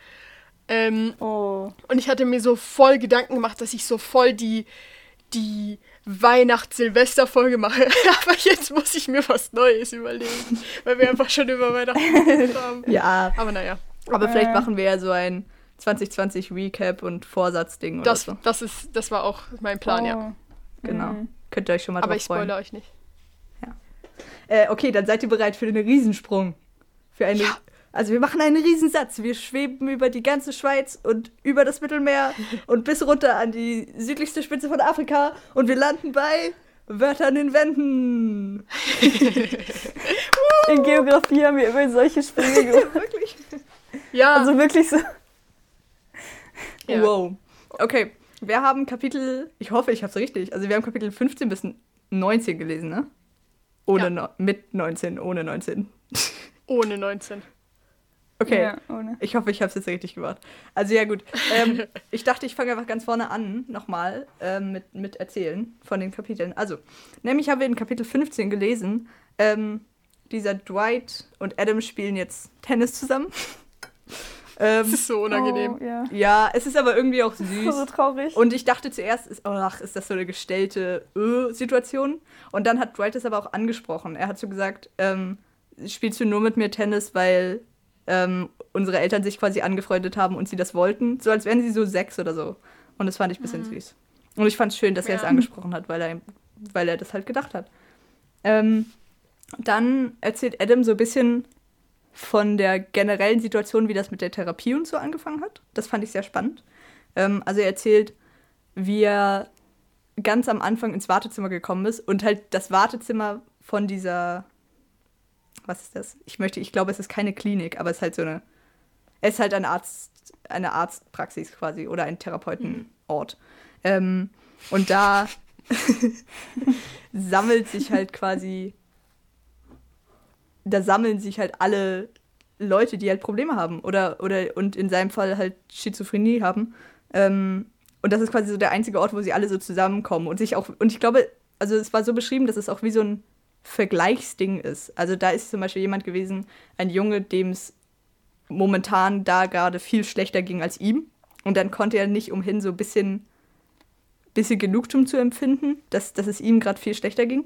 Ähm, Oh. und ich hatte mir so voll Gedanken gemacht, dass ich so voll die, die Weihnachts-Silvester-Folge mache. Aber jetzt muss ich mir was Neues überlegen, weil wir einfach schon über Weihnachten geredet haben. Ja, Aber naja, aber vielleicht machen wir ja so ein 2020 Recap und Vorsatzding oder das, so. das, ist, das war auch mein Plan, ja. Oh. Genau. Mhm. Könnt ihr euch schon mal Aber drauf ich freuen. spoilere euch nicht. Äh, okay, dann seid ihr bereit für den Riesensprung. Für eine, Ja. Also wir machen einen Riesensatz. Wir schweben über die ganze Schweiz und über das Mittelmeer und bis runter an die südlichste Spitze von Afrika und wir landen bei Wörter an den Wänden. In Geografie haben wir immer solche Sprünge gemacht. Wirklich? Ja, Also wirklich so. ja. Wow. Okay, wir haben Kapitel, ich hoffe, ich habe es richtig. Also wir haben Kapitel 15 bis 19 gelesen, ne? Ohne Ja. no mit 19, ohne 19. ohne 19. Okay. Ja, ohne. Ich hoffe, ich habe es jetzt richtig gemacht. Also ja gut. Ähm, ich dachte, ich fange einfach ganz vorne an, nochmal ähm, mit, mit Erzählen von den Kapiteln. Also, nämlich haben wir in Kapitel 15 gelesen, ähm, dieser Dwight und Adam spielen jetzt Tennis zusammen. Das ähm, ist so unangenehm. Oh, ja. ja, es ist aber irgendwie auch So, süß. so traurig. Und ich dachte zuerst, ist, oh, ach, ist das so eine gestellte äh, Situation? Und dann hat Dwight es aber auch angesprochen. Er hat so gesagt, ähm, spielst du nur mit mir Tennis, weil ähm, unsere Eltern sich quasi angefreundet haben und sie das wollten? So als wären sie so sechs oder so. Und das fand ich ein bisschen süß. Und ich fand es schön, dass er es Ja. angesprochen hat, weil er, weil er das halt gedacht hat. Ähm, dann erzählt Adam so ein bisschen von der generellen Situation, wie das mit der Therapie und so angefangen hat. Das fand ich sehr spannend. Ähm, also er erzählt, wie er ganz am Anfang ins Wartezimmer gekommen ist und halt das Wartezimmer von dieser, was ist das? Ich möchte, ich glaube, es ist keine Klinik, aber es ist halt so eine, es ist halt ein Arzt, eine Arztpraxis quasi oder ein Therapeutenort. Ähm, und da sammelt sich halt quasi, da sammeln sich halt alle Leute, die halt Probleme haben oder, oder und in seinem Fall halt Schizophrenie haben. Ähm, und das ist quasi so der einzige Ort, wo sie alle so zusammenkommen und sich auch, und ich glaube, also es war so beschrieben, dass es auch wie so ein Vergleichsding ist. Also da ist zum Beispiel jemand gewesen, ein Junge, dem es momentan da gerade viel schlechter ging als ihm. Und dann konnte er nicht umhin, so ein bisschen, bisschen Genugtuung zu empfinden, dass, dass es ihm gerade viel schlechter ging.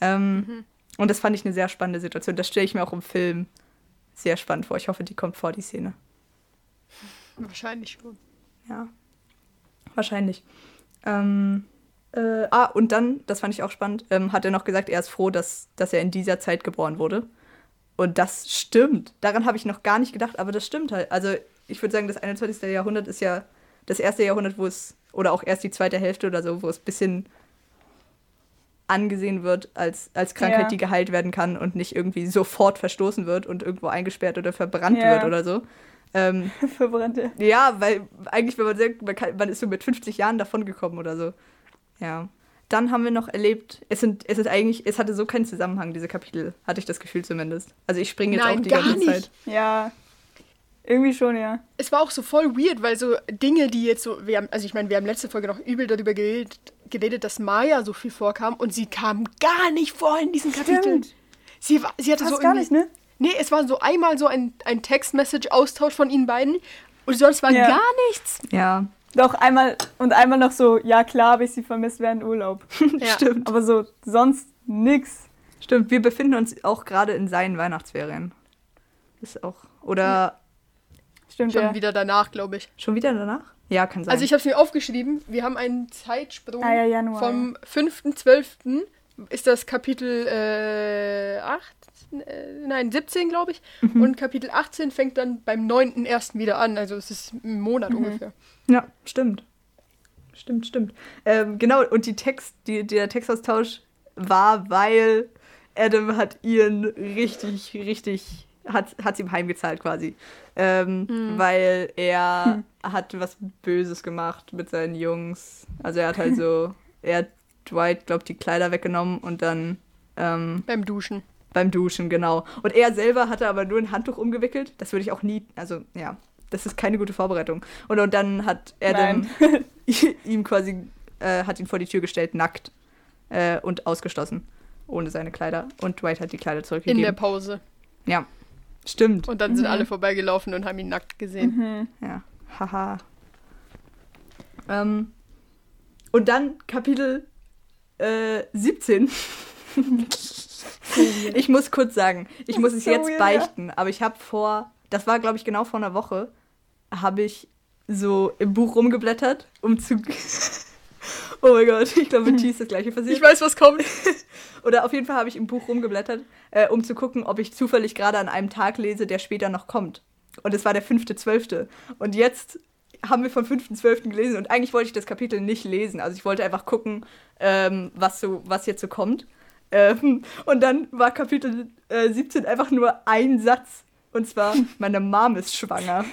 Ähm, Und das fand ich eine sehr spannende Situation. Das stelle ich mir auch im Film sehr spannend vor. Ich hoffe, die kommt vor, die Szene. Wahrscheinlich schon. Ja, wahrscheinlich. Ähm, äh, ah, und dann, das fand ich auch spannend, ähm, hat er noch gesagt, er ist froh, dass, dass er in dieser Zeit geboren wurde. Und das stimmt. Daran habe ich noch gar nicht gedacht, aber das stimmt halt. Also ich würde sagen, das 21. Jahrhundert ist ja das erste Jahrhundert, wo es, oder auch erst die zweite Hälfte oder so, wo es ein bisschen angesehen wird als, als Krankheit, Ja. die geheilt werden kann und nicht irgendwie sofort verstoßen wird und irgendwo eingesperrt oder verbrannt Ja. wird oder so. Ähm, Verbrannte. ja, weil eigentlich, wenn man sagt, man, kann, man ist so mit 50 Jahren davon gekommen oder so. Ja. Dann haben wir noch erlebt, es sind, es ist eigentlich, es hatte so keinen Zusammenhang, diese Kapitel, hatte ich das Gefühl zumindest. Also ich springe jetzt Nein, auch die gar ganze nicht. Zeit. Ja. Irgendwie schon, ja. Es war auch so voll weird, weil so Dinge, die jetzt so, wir haben, also ich meine, wir haben letzte Folge noch übel darüber geredet, geredet, dass Maya so viel vorkam und sie kam gar nicht vor in diesen Kapiteln. Stimmt. Sie, war- sie hatte Fast so gar nicht, ne? Nee, es war so einmal so ein, ein Text-Message-Austausch von ihnen beiden und sonst war Ja. gar nichts. Ja, Doch, einmal und einmal noch so, ja klar habe ich sie vermisst während Urlaub. Ja. stimmt. Aber so sonst nix. Stimmt, wir befinden uns auch gerade in seinen Weihnachtsferien. Ist auch, oder Stimmt, Schon ja. wieder danach, glaube ich. schon wieder danach? Ja, kann sein. Also ich habe es mir aufgeschrieben. Wir haben einen Zeitsprung Ah, ja, Januar, vom 5.12. ist das Kapitel äh, 8, äh, nein, 17, glaube ich. Mhm. Und Kapitel 18 fängt dann beim 9.1. wieder an. Also es ist ein Monat Mhm. ungefähr. Ja, stimmt. Stimmt, stimmt. Ähm, genau, und die Text, die, der Textaustausch war, weil Adam hat ihren richtig, richtig, hat es ihm heimgezahlt quasi. Ähm, Weil er hat was Böses gemacht mit seinen Jungs. Also er hat halt so, er hat Dwight, glaubt die Kleider weggenommen und dann, ähm, Beim Duschen. Beim Duschen, genau. Und er selber hatte aber nur ein Handtuch umgewickelt. Das würde ich auch nie, also ja, das ist keine gute Vorbereitung. Und, und dann hat Adam ihm quasi, äh, hat ihn vor die Tür gestellt, nackt äh, und ausgeschlossen, ohne seine Kleider. Und Dwight hat die Kleider zurückgegeben. In der Pause. Ja, stimmt. Und dann sind alle vorbeigelaufen und haben ihn nackt gesehen. Mhm. Ja, haha. Ähm, und dann Kapitel äh, 17. ich muss kurz sagen, ich muss es So jetzt weird, beichten, aber ich habe vor, das war glaube ich genau vor einer Woche, habe ich so im Buch rumgeblättert, um zu. Oh mein Gott, ich glaube, mit T ist das gleiche passiert. Ich weiß, was kommt. Oder auf jeden Fall habe ich im Buch rumgeblättert, äh, um zu gucken, ob ich zufällig gerade an einem Tag lese, der später noch kommt. Und es war der 5.12. Und jetzt haben wir vom 5.12. gelesen und eigentlich wollte ich das Kapitel nicht lesen. Also ich wollte einfach gucken, ähm, was, so, was jetzt so kommt. Ähm, und dann war Kapitel äh, 17 einfach nur ein Satz. Und zwar, meine Mom ist schwanger.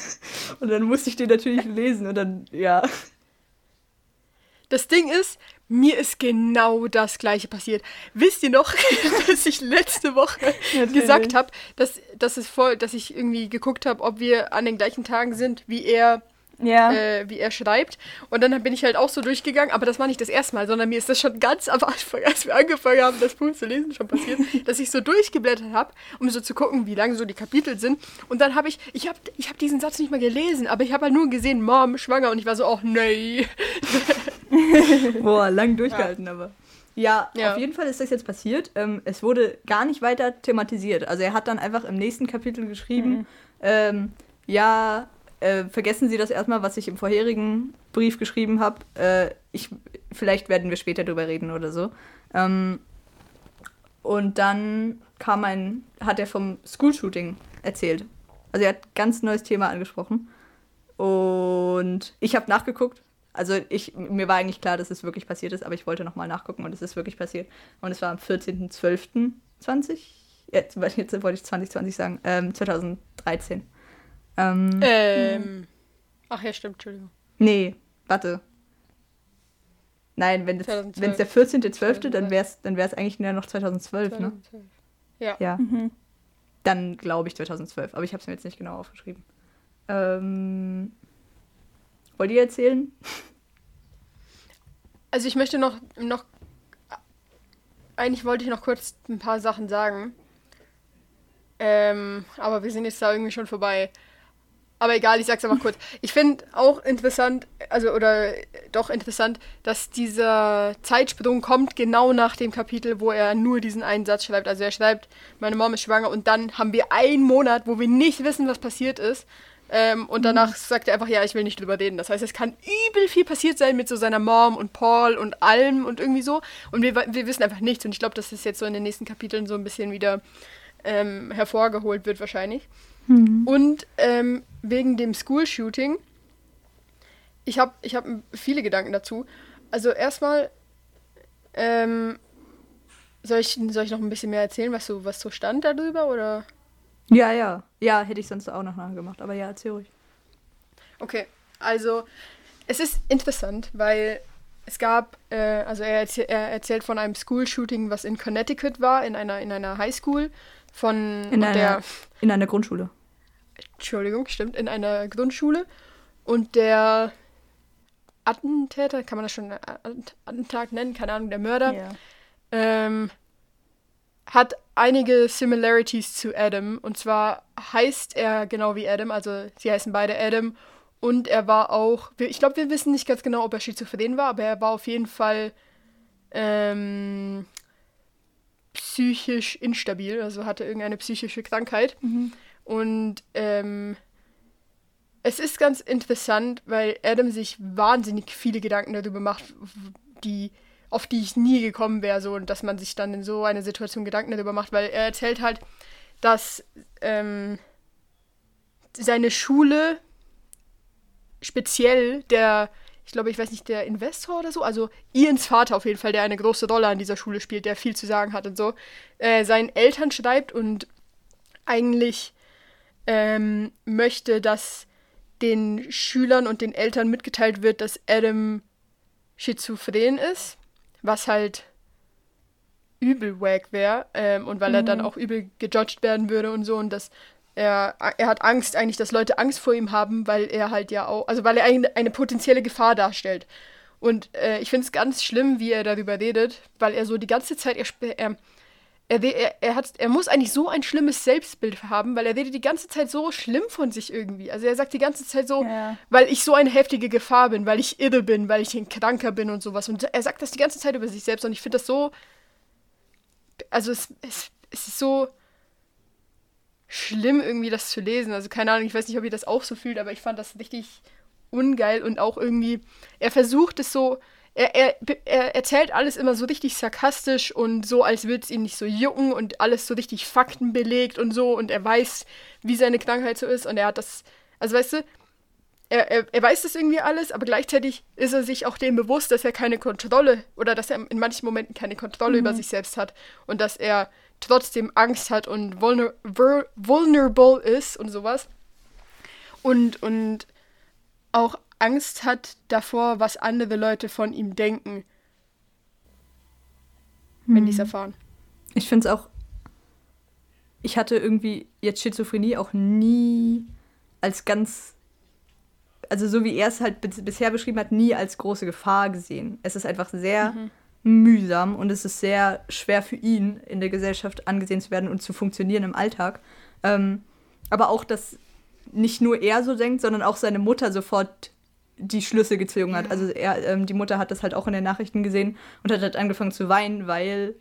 und dann musste ich den natürlich lesen und dann, ja. Das Ding ist, mir ist genau das gleiche passiert. Wisst ihr noch, dass ich letzte Woche gesagt habe, dass, dass, es voll, dass ich irgendwie geguckt habe, ob wir an den gleichen Tagen sind, wie er, Ja. äh, wie er schreibt. Und dann bin ich halt auch so durchgegangen, aber das war nicht das erste Mal, sondern mir ist das schon ganz am Anfang, als wir angefangen haben, das Buch zu lesen, schon passiert, dass ich so durchgeblättert habe, um so zu gucken, wie lang so die Kapitel sind. Und dann habe ich, ich habe ich hab diesen Satz nicht mal gelesen, aber ich habe halt nur gesehen, Mom, schwanger. Und ich war so, oh nee. Boah, lang durchgehalten, aber. Ja, Ja. auf jeden Fall ist das jetzt passiert. Ähm, es wurde gar nicht weiter thematisiert. Also er hat dann einfach im nächsten Kapitel geschrieben, ähm, ja, äh, vergessen Sie das erstmal, was ich im vorherigen Brief geschrieben habe. Äh, ich, vielleicht werden wir später drüber reden oder so. Ähm, und dann kam ein, hat er vom School-Shooting erzählt. Also er hat ganz neues Thema angesprochen. Und ich habe nachgeguckt. Also ich, mir war eigentlich klar, dass es wirklich passiert ist, aber ich wollte nochmal nachgucken und es ist wirklich passiert. Und es war am 14.12.20. Jetzt, jetzt wollte ich 2020 sagen. Ähm, 2013. Ähm, Ähm. Ach ja, stimmt, Entschuldigung. Nee, warte. Nein, wenn es 2012. wenn es der 14.12., dann wäre es dann wär's eigentlich nur noch 2012, ne? 2012. Ja. Ja, Mhm. dann glaube ich 2012, aber ich habe es mir jetzt nicht genau aufgeschrieben. Ähm, wollt ihr erzählen? Also ich möchte noch, noch. Eigentlich wollte ich noch kurz ein paar Sachen sagen. Ähm, aber wir sind jetzt da irgendwie schon vorbei. Aber egal, ich sag's einfach kurz. Ich finde auch interessant, also oder doch interessant, dass dieser Zeitsprung kommt genau nach dem Kapitel, wo er nur diesen einen Satz schreibt. Also er schreibt, meine Mom ist schwanger und dann haben wir einen Monat, wo wir nicht wissen, was passiert ist. Ähm, und danach sagt er einfach, ja, ich will nicht drüber reden. Das heißt, es kann übel viel passiert sein mit so seiner Mom und Paul und allem und irgendwie so. Und wir, wir wissen einfach nichts. Und ich glaube, dass das jetzt so in den nächsten Kapiteln so ein bisschen wieder ähm, hervorgeholt wird wahrscheinlich. Und ähm, wegen dem School-Shooting, ich habe ich hab viele Gedanken dazu. Also erstmal, ähm, soll, ich, soll ich noch ein bisschen mehr erzählen, was so, was so stand darüber? Oder? Ja, ja. Ja, hätte ich sonst auch noch nachgemacht, aber ja, erzähl ruhig. Okay, also es ist interessant, weil es gab, äh, also er, er erzählt von einem School-Shooting, was in Connecticut war, in einer, in einer Highschool von In einer, der, in einer Grundschule. Entschuldigung, stimmt, in einer Grundschule. Und der Attentäter, kann man das schon Att- Attentat nennen, keine Ahnung, der Mörder, Ja. ähm, hat einige Similarities zu Adam. Und zwar heißt er genau wie Adam, also sie heißen beide Adam. Und er war auch, ich glaube, wir wissen nicht ganz genau, ob er schizophren war, aber er war auf jeden Fall ähm, psychisch instabil, also hatte irgendeine psychische Krankheit. Und ähm, es ist ganz interessant, weil Adam sich wahnsinnig viele Gedanken darüber macht, die, auf die ich nie gekommen wäre, so und dass man sich dann in so einer Situation Gedanken darüber macht, weil er erzählt halt, dass ähm, seine Schule speziell der, ich glaube, ich weiß nicht, der Investor oder so, also Ians Vater auf jeden Fall, der eine große Rolle an dieser Schule spielt, der viel zu sagen hat und so, äh, seinen Eltern schreibt und eigentlich ähm, möchte, dass den Schülern und den Eltern mitgeteilt wird, dass Adam schizophren ist, was halt übel wack wäre ähm, und weil mhm. er dann auch übel gejudged werden würde und so und dass er, er hat Angst eigentlich, dass Leute Angst vor ihm haben, weil er halt ja auch, also weil er eine, eine potenzielle Gefahr darstellt. Und äh, ich finde es ganz schlimm, wie er darüber redet, weil er so die ganze Zeit, er, er, er, er, hat, er muss eigentlich so ein schlimmes Selbstbild haben, weil er redet die ganze Zeit so schlimm von sich irgendwie. Also er sagt die ganze Zeit so, ja. weil ich so eine heftige Gefahr bin, weil ich irre bin, weil ich ein Kranker bin und sowas. Und er sagt das die ganze Zeit über sich selbst und ich finde das so, also es, es, es ist so schlimm irgendwie das zu lesen. Also keine Ahnung, ich weiß nicht, ob ihr das auch so fühlt, aber ich fand das richtig ungeil und auch irgendwie, er versucht es so, er, er, er erzählt alles immer so richtig sarkastisch und so, als würde es ihn nicht so jucken und alles so richtig faktenbelegt und so und er weiß, wie seine Krankheit so ist und er hat das, also weißt du, er, er, er weiß das irgendwie alles, aber gleichzeitig ist er sich auch dem bewusst, dass er keine Kontrolle oder dass er in manchen Momenten keine Kontrolle mhm. über sich selbst hat und dass er trotzdem Angst hat und vulner vulnerable ist und sowas. Und, und auch Angst hat davor, was andere Leute von ihm denken, hm. wenn die es erfahren. Ich finde es auch. Ich hatte irgendwie jetzt Schizophrenie auch nie als ganz. Also, so wie er es halt bisher beschrieben hat, nie als große Gefahr gesehen. Es ist einfach sehr mhm. Mühsam und es ist sehr schwer für ihn, in der Gesellschaft angesehen zu werden und zu funktionieren im Alltag. Ähm, aber auch, dass nicht nur er so denkt, sondern auch seine Mutter sofort die Schlüsse gezogen hat. Also er, ähm, die Mutter hat das halt auch in den Nachrichten gesehen und hat halt angefangen zu weinen, weil,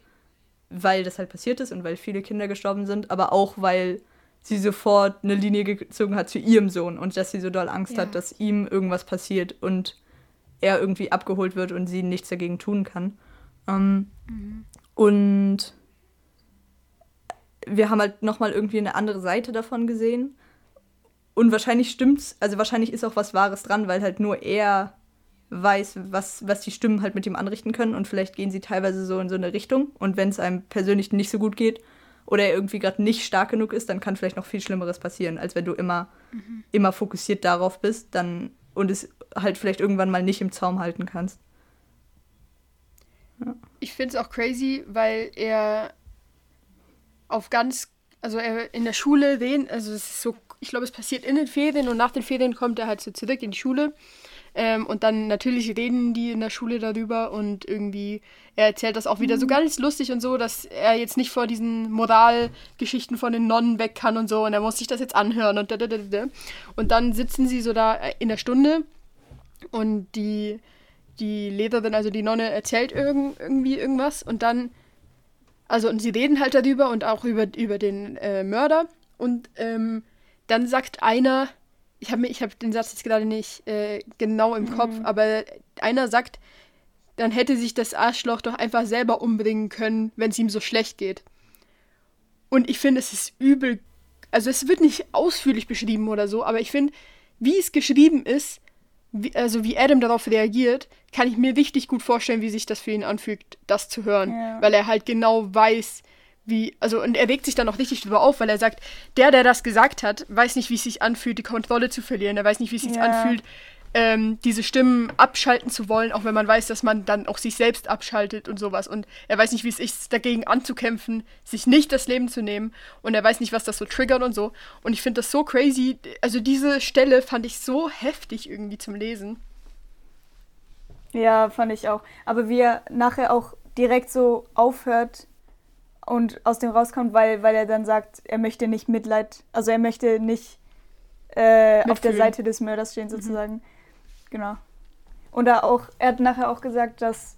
weil das halt passiert ist und weil viele Kinder gestorben sind, aber auch weil sie sofort eine Linie gezogen hat zu ihrem Sohn und dass sie so doll Angst ja. hat, dass ihm irgendwas passiert und er irgendwie abgeholt wird und sie nichts dagegen tun kann. Ähm, mhm. Und wir haben halt nochmal irgendwie eine andere Seite davon gesehen und wahrscheinlich stimmt's, also wahrscheinlich ist auch was Wahres dran, weil halt nur er weiß, was, was die Stimmen halt mit ihm anrichten können und vielleicht gehen sie teilweise so in so eine Richtung und wenn es einem persönlich nicht so gut geht oder er irgendwie gerade nicht stark genug ist, dann kann vielleicht noch viel Schlimmeres passieren, als wenn du immer, mhm. immer fokussiert darauf bist dann und es halt vielleicht irgendwann mal nicht im Zaum halten kannst. Ja. Ich finde es auch crazy, weil er auf ganz, also er in der Schule den, also es ist so ich glaube, es passiert in den Ferien und nach den Ferien kommt er halt so zurück in die Schule. Ähm, und dann natürlich reden die in der Schule darüber und irgendwie, er erzählt das auch wieder so mhm. ganz lustig und so, dass er jetzt nicht vor diesen Moralgeschichten von den Nonnen weg kann und so und er muss sich das jetzt anhören und da, da, da, da. Und dann sitzen sie so da in der Stunde und die, die Lehrerin, also die Nonne, erzählt irgend, irgendwie irgendwas und dann, also und sie reden halt darüber und auch über, über den äh, Mörder und ähm, dann sagt einer, ich habe hab den Satz jetzt gerade nicht äh, genau im mhm. Kopf, aber einer sagt, dann hätte sich das Arschloch doch einfach selber umbringen können, wenn es ihm so schlecht geht. Und ich finde, es ist übel. Also es wird nicht ausführlich beschrieben oder so, aber ich finde, wie es geschrieben ist, wie, also wie Adam darauf reagiert, kann ich mir richtig gut vorstellen, wie sich das für ihn anfühlt, das zu hören. Ja. Weil er halt genau weiß, wie, also und er regt sich dann auch richtig drüber auf, weil er sagt, der, der das gesagt hat, weiß nicht, wie es sich anfühlt, die Kontrolle zu verlieren. Er weiß nicht, wie es sich ja. anfühlt, ähm, diese Stimmen abschalten zu wollen, auch wenn man weiß, dass man dann auch sich selbst abschaltet und sowas. Und er weiß nicht, wie es ist, dagegen anzukämpfen, sich nicht das Leben zu nehmen. Und er weiß nicht, was das so triggert und so. Und ich finde das so crazy. Also diese Stelle fand ich so heftig irgendwie zum Lesen. Ja, fand ich auch. Aber wie er nachher auch direkt so aufhört, und aus dem rauskommt, weil, weil er dann sagt, er möchte nicht Mitleid, also er möchte nicht äh, auf der Seite des Mörders stehen, mhm. sozusagen. Mhm. Genau. Und er, auch, er hat nachher auch gesagt, dass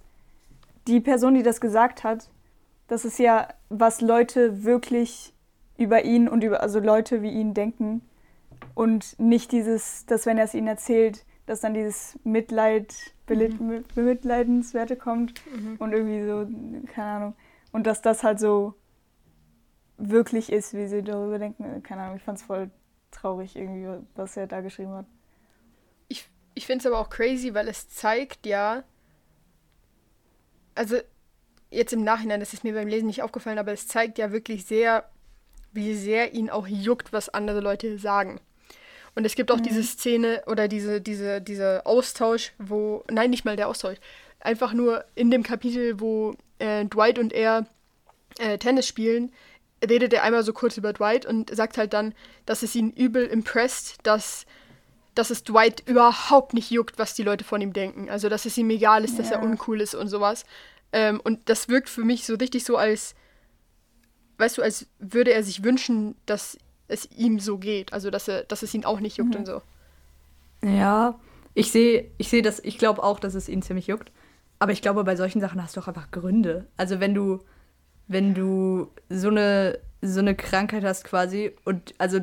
die Person, die das gesagt hat, das ist ja, was Leute wirklich über ihn und über, also Leute wie ihn denken. Und nicht dieses, dass wenn er es ihnen erzählt, dass dann dieses Mitleid, mhm. Bemitleidenswerte kommt mhm. und irgendwie so, keine Ahnung. Und dass das halt so wirklich ist, wie sie darüber denken. Keine Ahnung, ich fand es voll traurig irgendwie, was er da geschrieben hat. Ich, finde es aber auch crazy, weil es zeigt ja, also jetzt im Nachhinein, das ist mir beim Lesen nicht aufgefallen, aber es zeigt ja wirklich sehr, wie sehr ihn auch juckt, was andere Leute sagen. Und es gibt auch mhm. diese Szene oder diese, diese, diese Austausch, wo, nein, nicht mal der Austausch, einfach nur in dem Kapitel, wo äh, Dwight und er äh, Tennis spielen, redet er einmal so kurz über Dwight und sagt halt dann, dass es ihn übel impressed, dass, dass es Dwight überhaupt nicht juckt, was die Leute von ihm denken. Also, dass es ihm egal ist, dass er uncool ist und sowas. Ähm, und das wirkt für mich so richtig so als, weißt du, als würde er sich wünschen, dass es ihm so geht. Also, dass, er, dass es ihn auch nicht juckt Mhm. und so. Ja, ich sehe ich sehe das, ich glaube auch, dass es ihn ziemlich juckt. Aber ich glaube, bei solchen Sachen hast du auch einfach Gründe. Also wenn du, wenn du so eine, so eine Krankheit hast quasi und also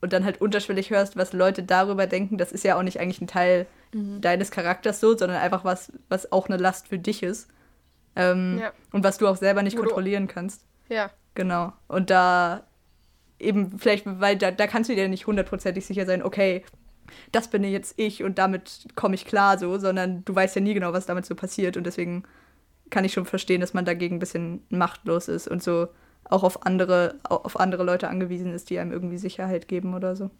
und dann halt unterschwellig hörst, was Leute darüber denken, das ist ja auch nicht eigentlich ein Teil deines Charakters so, sondern einfach was, was auch eine Last für dich ist. Ähm, Ja. Und was du auch selber nicht Wo kontrollieren kannst. Ja. Genau. Und da eben vielleicht, weil da, da kannst du dir nicht hundertprozentig sicher sein, okay, das bin jetzt ich und damit komme ich klar so, sondern du weißt ja nie genau, was damit so passiert und deswegen kann ich schon verstehen, dass man dagegen ein bisschen machtlos ist und so auch auf andere, auf andere Leute angewiesen ist, die einem irgendwie Sicherheit geben oder so.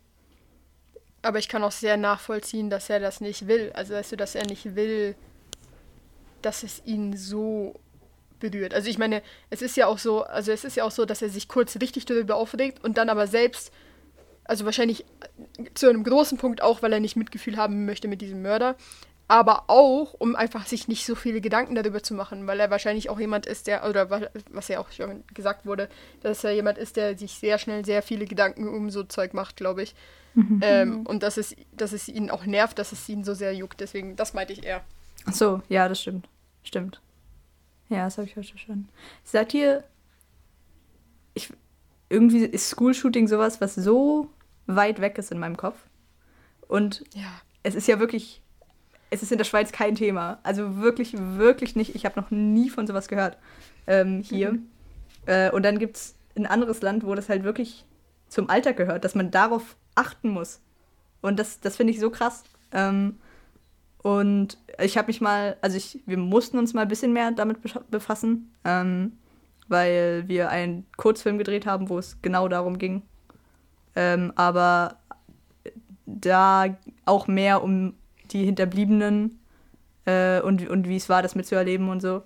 Aber ich kann auch sehr nachvollziehen, dass er das nicht will. Also, weißt du, dass er nicht will, dass es ihn so berührt. Also, ich meine, es ist ja auch so, also es ist ja auch so, dass er sich kurz richtig darüber aufregt und dann aber selbst, also wahrscheinlich zu einem großen Punkt auch, weil er nicht Mitgefühl haben möchte mit diesem Mörder, aber auch, um einfach sich nicht so viele Gedanken darüber zu machen, weil er wahrscheinlich auch jemand ist, der, oder wa- was ja auch schon gesagt wurde, dass er jemand ist, der sich sehr schnell sehr viele Gedanken um so Zeug macht, glaube ich. Ähm, und dass es, dass es ihn auch nervt, dass es ihn so sehr juckt. Deswegen, das meinte ich eher. Ach so, ja, das stimmt. Stimmt. Ja, das habe ich heute schon. Seid ihr. Ich, irgendwie ist School-Shooting sowas, was so weit weg ist in meinem Kopf. Und Ja. es ist ja wirklich. Es ist in der Schweiz kein Thema. Also wirklich, wirklich nicht. Ich habe noch nie von sowas gehört ähm, hier. Äh, und dann gibt es ein anderes Land, wo das halt wirklich zum Alltag gehört, dass man darauf achten muss. Und das, das finde ich so krass. Ähm, und ich habe mich mal, also ich, wir mussten uns mal ein bisschen mehr damit befassen, ähm, weil wir einen Kurzfilm gedreht haben, wo es genau darum ging. Ähm, aber da auch mehr um die Hinterbliebenen äh, und, und wie es war, das mitzuerleben und so.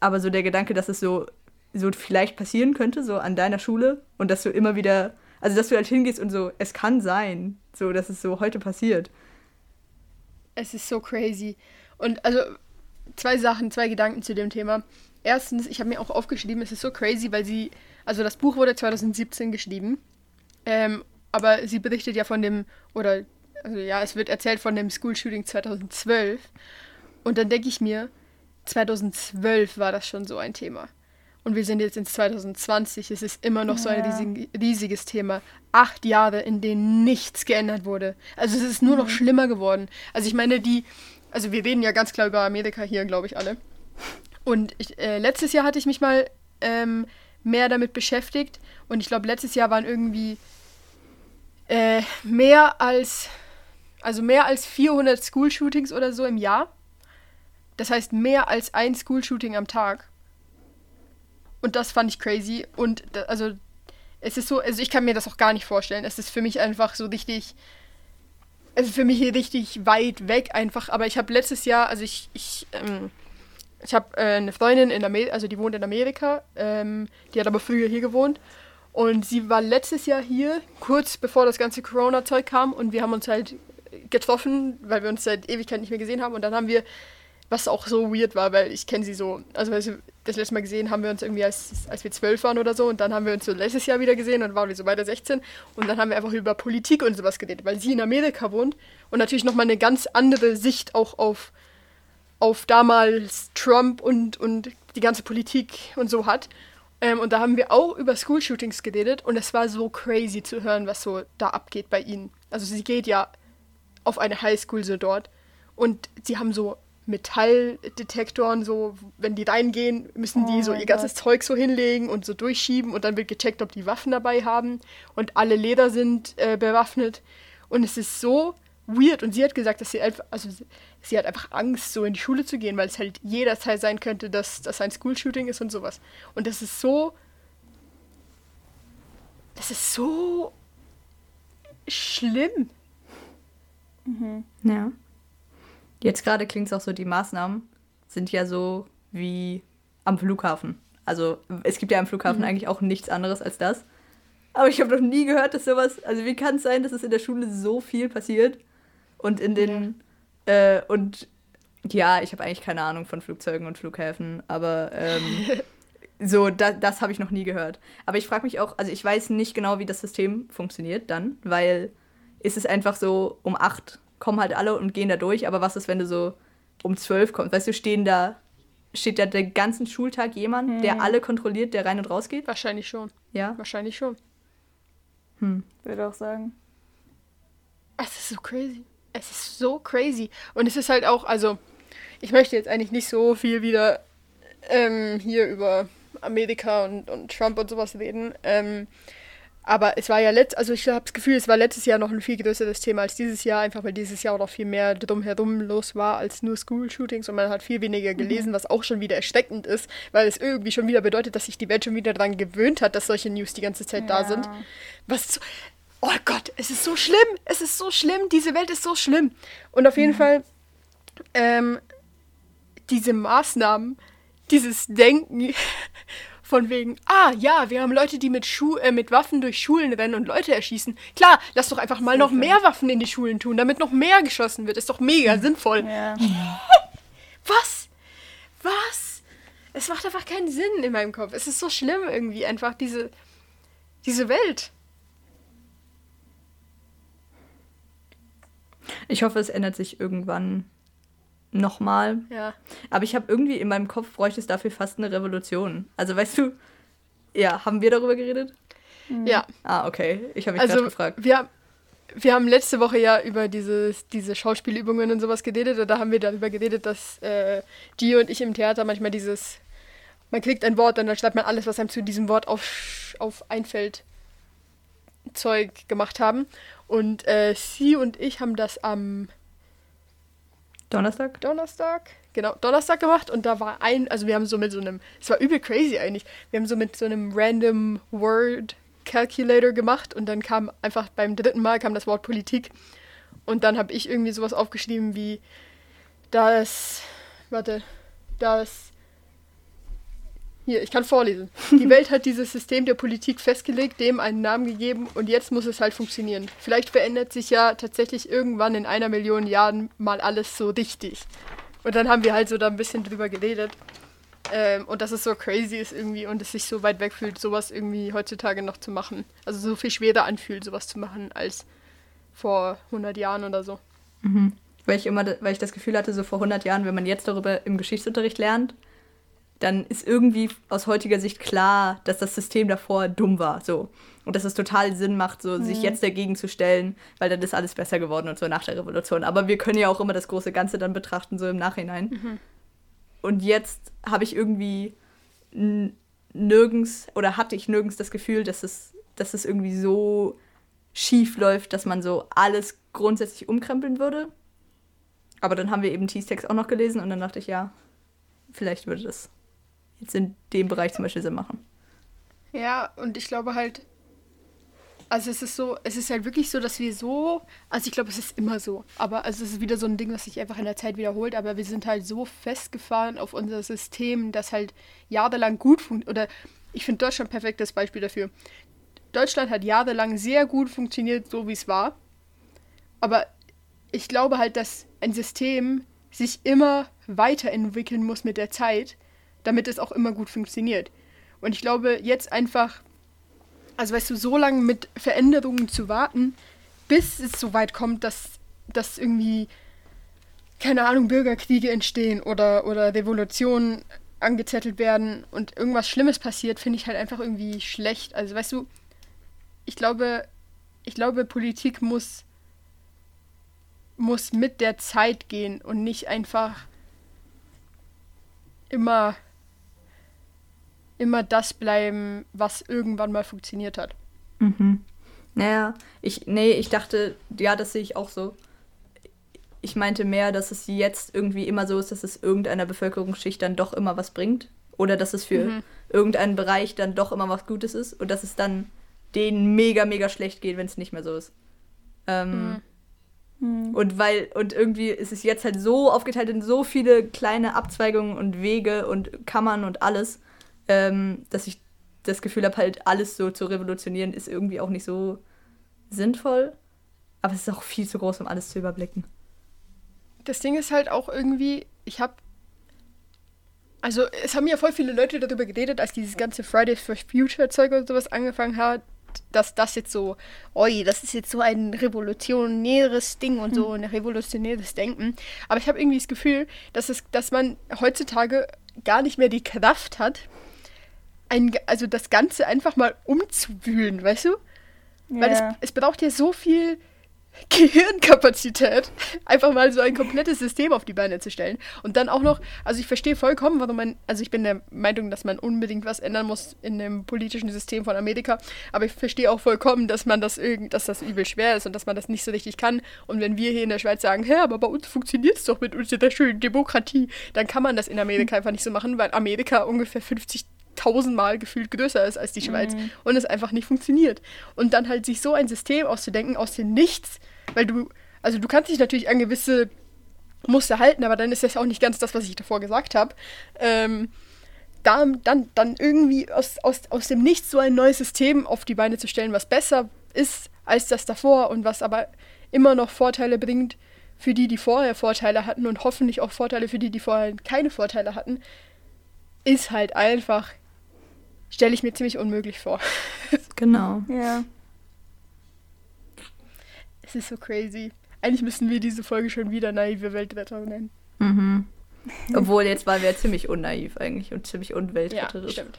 Aber so der Gedanke, dass es so, so vielleicht passieren könnte, so an deiner Schule und dass du immer wieder, also dass du halt hingehst und so, es kann sein, so dass es so heute passiert. Es ist so crazy. Und also zwei Sachen, zwei Gedanken zu dem Thema. Erstens, ich habe mir auch aufgeschrieben, es ist so crazy, weil sie, also das Buch wurde 2017 geschrieben, ähm, aber sie berichtet ja von dem, oder, also ja, es wird erzählt von dem School Shooting 2012. Und dann denke ich mir, 2012 war das schon so ein Thema. Und wir sind jetzt in 2020, es ist immer noch so ein riesig, riesiges Thema. Acht Jahre, in denen nichts geändert wurde. Also es ist nur noch schlimmer geworden. Also ich meine, die, also wir reden ja ganz klar über Amerika hier, glaube ich, alle. Und ich, äh, letztes Jahr hatte ich mich mal ähm, mehr damit beschäftigt. Und ich glaube, letztes Jahr waren irgendwie äh, mehr als, also mehr als 400 School-Shootings oder so im Jahr. Das heißt, mehr als ein School-Shooting am Tag. Und das fand ich crazy. Und da, also, es ist so, also ich kann mir das auch gar nicht vorstellen. Es ist für mich einfach so richtig, also für mich richtig weit weg einfach. Aber ich habe letztes Jahr, also ich, ich, ähm, ich habe äh, eine Freundin in Amerika, also die wohnt in Amerika, ähm, die hat aber früher hier gewohnt. Und sie war letztes Jahr hier, kurz bevor das ganze Corona-Zeug kam. Und wir haben uns halt getroffen, weil wir uns seit Ewigkeit nicht mehr gesehen haben. Und dann haben wir, was auch so weird war, weil ich kenne sie so, also weißt du, das letzte Mal gesehen haben wir uns irgendwie, als, als wir zwölf waren oder so. Und dann haben wir uns so letztes Jahr wieder gesehen und waren wir so beide 16. Und dann haben wir einfach über Politik und sowas geredet, weil sie in Amerika wohnt. Und natürlich nochmal eine ganz andere Sicht auch auf, auf damals Trump und, und die ganze Politik und so hat. Ähm, und da haben wir auch über School-Shootings geredet und es war so crazy zu hören, was so da abgeht bei ihnen. Also sie geht ja auf eine Highschool so dort und sie haben so Metalldetektoren, so wenn die reingehen, müssen die Oh so mein ihr ganzes Gott. Zeug so hinlegen und so durchschieben und dann wird gecheckt, ob die Waffen dabei haben und alle Leder sind äh, bewaffnet und es ist so weird und sie hat gesagt, dass sie einfach, also sie- sie hat einfach Angst, so in die Schule zu gehen, weil es halt jederzeit sein könnte, dass das ein School-Shooting ist und sowas. Und das ist so, das ist so schlimm. Ja. Jetzt gerade klingt es auch so, die Maßnahmen sind ja so wie am Flughafen. Also es gibt ja am Flughafen Mhm. eigentlich auch nichts anderes als das. Aber ich habe noch nie gehört, dass sowas. Also wie kann es sein, dass es in der Schule so viel passiert? Und in den. Äh, und ja, ich habe eigentlich keine Ahnung von Flugzeugen und Flughäfen, aber ähm, so, da, das habe ich noch nie gehört. Aber ich frage mich auch, also ich weiß nicht genau, wie das System funktioniert dann, weil ist es einfach so, um acht kommen halt alle und gehen da durch, aber was ist, wenn du so um zwölf kommst? Weißt du, stehen da, steht da den ganzen Schultag jemand, der alle kontrolliert, der rein und raus geht? Wahrscheinlich schon. Ja. Wahrscheinlich schon. Würde auch sagen. Es ist so crazy. Es ist so crazy. Und es ist halt auch, also, ich möchte jetzt eigentlich nicht so viel wieder ähm, hier über Amerika und, und Trump und sowas reden. Ähm, aber es war ja letzt, also ich habe das Gefühl, es war letztes Jahr noch ein viel größeres Thema als dieses Jahr, einfach weil dieses Jahr auch noch viel mehr drumherum los war als nur School-Shootings und man hat viel weniger gelesen, was auch schon wieder erschreckend ist, weil es irgendwie schon wieder bedeutet, dass sich die Welt schon wieder daran gewöhnt hat, dass solche News die ganze Zeit da Ja. sind. Was so, oh Gott, es ist so schlimm, es ist so schlimm, diese Welt ist so schlimm. Und auf jeden Fall, ähm, diese Maßnahmen, dieses Denken von wegen, ah ja, wir haben Leute, die mit, Schu äh, mit Waffen durch Schulen rennen und Leute erschießen. Klar, lass doch einfach mal noch mehr Waffen in die Schulen tun, damit noch mehr geschossen wird. Ist doch mega sinnvoll. Ja. Was? Was? Es macht einfach keinen Sinn in meinem Kopf. Es ist so schlimm irgendwie, einfach diese, diese Welt. Ich hoffe, es ändert sich irgendwann nochmal. Ja. Aber ich habe irgendwie in meinem Kopf bräuchte es dafür fast eine Revolution. Also weißt du, ja, haben wir darüber geredet? Ja. Ah, okay. Ich habe mich gerade Also, gefragt. wir, haben- wir haben letzte Woche ja über dieses, diese Schauspielübungen und sowas geredet. Und da haben wir darüber geredet, dass äh, Gio und ich im Theater manchmal dieses, man kriegt ein Wort und dann schreibt man alles, was einem zu diesem Wort auf, auf einfällt, Zeug gemacht haben. Und äh, sie und ich haben das am Donnerstag? Donnerstag, genau, Donnerstag gemacht und da war ein, also wir haben so mit so einem, es war übel crazy eigentlich, wir haben so mit so einem random Word Calculator gemacht und dann kam einfach beim dritten Mal kam das Wort Politik und dann habe ich irgendwie sowas aufgeschrieben wie das, warte, das, hier, ich kann vorlesen. Die Welt hat dieses System der Politik festgelegt, dem einen Namen gegeben und jetzt muss es halt funktionieren. Vielleicht verändert sich ja tatsächlich irgendwann in einer Million Jahren mal alles so richtig. Und dann haben wir halt so da ein bisschen drüber geredet. Ähm, und dass es so crazy ist irgendwie und es sich so weit weg fühlt, sowas irgendwie heutzutage noch zu machen. Also so viel schwerer anfühlt, sowas zu machen, als vor 100 Jahren oder so. Weil ich immer, weil ich das Gefühl hatte, so vor 100 Jahren, wenn man jetzt darüber im Geschichtsunterricht lernt, dann ist irgendwie aus heutiger Sicht klar, dass das System davor dumm war, so. Und dass es total Sinn macht, so sich jetzt dagegen zu stellen, weil dann ist alles besser geworden und so nach der Revolution. Aber wir können ja auch immer das große Ganze dann betrachten, so im Nachhinein. Und jetzt habe ich irgendwie nirgends oder hatte ich nirgends das Gefühl, dass es, dass es irgendwie so schief läuft, dass man so alles grundsätzlich umkrempeln würde. Aber dann haben wir eben Tease-Text auch noch gelesen und dann dachte ich, ja, vielleicht würde das jetzt in dem Bereich zum Beispiel Sinn machen. Ja, und ich glaube halt, also es ist so, es ist halt wirklich so, dass wir so, also ich glaube, es ist immer so, aber also es ist wieder so ein Ding, was sich einfach in der Zeit wiederholt, aber wir sind halt so festgefahren auf unser System, das halt jahrelang gut funktioniert, oder ich finde Deutschland perfektes Beispiel dafür. Deutschland hat jahrelang sehr gut funktioniert, so wie es war, aber ich glaube halt, dass ein System sich immer weiterentwickeln muss mit der Zeit, damit es auch immer gut funktioniert. Und ich glaube, jetzt einfach, also weißt du, so lange mit Veränderungen zu warten, bis es so weit kommt, dass, dass irgendwie, keine Ahnung, Bürgerkriege entstehen oder, oder Revolutionen angezettelt werden und irgendwas Schlimmes passiert, finde ich halt einfach irgendwie schlecht. Also weißt du, ich glaube, ich glaube, Politik muss, muss mit der Zeit gehen und nicht einfach immer immer das bleiben, was irgendwann mal funktioniert hat. Mhm. Naja, ich, nee, ich dachte, ja, das sehe ich auch so. Ich meinte mehr, dass es jetzt irgendwie immer so ist, dass es irgendeiner Bevölkerungsschicht dann doch immer was bringt. Oder dass es für Mhm. irgendeinen Bereich dann doch immer was Gutes ist. Und dass es dann denen mega, mega schlecht geht, wenn es nicht mehr so ist. Ähm, Und weil, und irgendwie ist es jetzt halt so aufgeteilt in so viele kleine Abzweigungen und Wege und Kammern und alles, ähm, dass ich das Gefühl habe, halt alles so zu revolutionieren, ist irgendwie auch nicht so sinnvoll. Aber es ist auch viel zu groß, um alles zu überblicken. Das Ding ist halt auch irgendwie, ich habe also es haben ja voll viele Leute darüber geredet, als dieses ganze Fridays for Future Zeug und sowas angefangen hat, dass das jetzt so, oi, das ist jetzt so ein revolutionäres Ding und so ein revolutionäres Denken. Aber ich habe irgendwie das Gefühl, dass es, dass man heutzutage gar nicht mehr die Kraft hat, ein, also das Ganze einfach mal umzuwühlen, weißt du? Weil es, es braucht ja so viel Gehirnkapazität, einfach mal so ein komplettes System auf die Beine zu stellen. Und dann auch noch, also ich verstehe vollkommen, warum man, also ich bin der Meinung, dass man unbedingt was ändern muss in dem politischen System von Amerika, aber ich verstehe auch vollkommen, dass man das irgend, dass das übel schwer ist und dass man das nicht so richtig kann. Und wenn wir hier in der Schweiz sagen, hä, aber bei uns funktioniert es doch mit unserer schönen Demokratie, dann kann man das in Amerika einfach nicht so machen, weil Amerika ungefähr 50 tausendmal gefühlt größer ist als die Schweiz und es einfach nicht funktioniert. Und dann halt sich so ein System auszudenken aus dem Nichts, weil du, also du kannst dich natürlich an gewisse Muster halten, aber dann ist das auch nicht ganz das, was ich davor gesagt habe. Ähm, da, dann, dann irgendwie aus, aus, aus dem Nichts so ein neues System auf die Beine zu stellen, was besser ist als das davor und was aber immer noch Vorteile bringt für die, die vorher Vorteile hatten und hoffentlich auch Vorteile für die, die vorher keine Vorteile hatten, ist halt einfach, stelle ich mir ziemlich unmöglich vor. Genau. Ja. Es ist so crazy. Eigentlich müssen wir diese Folge schon wieder naive Weltretter nennen. Mhm. Obwohl, jetzt waren wir ziemlich unnaiv eigentlich und ziemlich Ja, unweltretterisch. stimmt.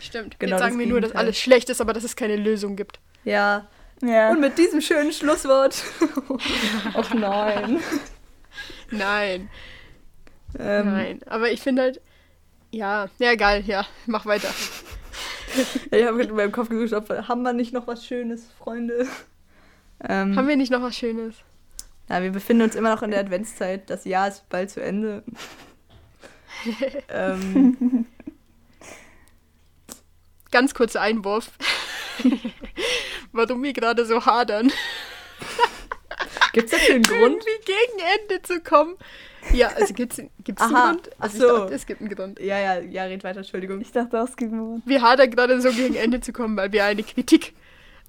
Stimmt. Genau Jetzt sagen wir nur, dass alles schlecht ist, aber dass es keine Lösung gibt. Ja. Ja. Und mit diesem schönen Schlusswort. Ach nein. Nein, Ähm, nein. Aber ich finde halt, ja, ja, egal, ja, mach weiter. Ich habe in meinem Kopf gesucht, ob, haben wir nicht noch was Schönes, Freunde? Ähm, Haben wir nicht noch was Schönes? Ja, wir befinden uns immer noch in der Adventszeit. Das Jahr ist bald zu Ende. ähm, Ganz kurzer Einwurf. Warum wir gerade so hadern, Gibt es dafür einen Grund? irgendwie gegen Ende zu kommen. Ja, also gibt's, gibt's einen Aha, Grund? Also ach so. ich dachte, es gibt einen Grund. Ja, ja, ja, red weiter, Entschuldigung. Ich dachte, das gibt mir Wir hadern gerade so gegen Ende zu kommen, weil wir eine Kritik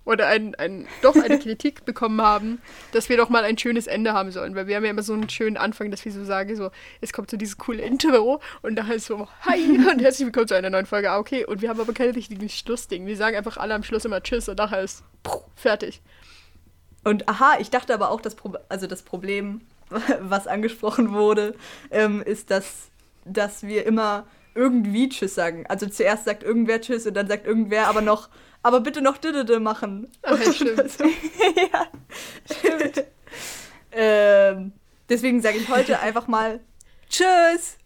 oder ein, ein, doch eine Kritik bekommen haben, dass wir doch mal ein schönes Ende haben sollen. Weil wir haben ja immer so einen schönen Anfang, dass wir so sagen, so, es kommt so dieses coole Intro und da heißt so, hi und herzlich willkommen zu einer neuen Folge. Ah, okay, und wir haben aber kein richtiges Schlussding. Wir sagen einfach alle am Schluss immer Tschüss und nachher ist puh, fertig. Und aha, ich dachte aber auch, das, Pro also das Problem, was angesprochen wurde, ähm, ist, dass, dass wir immer irgendwie Tschüss sagen. Also zuerst sagt irgendwer Tschüss und dann sagt irgendwer aber noch, aber bitte noch Didede machen. Ach, ja, stimmt. Ja, stimmt. ähm, deswegen sage ich heute einfach mal Tschüss.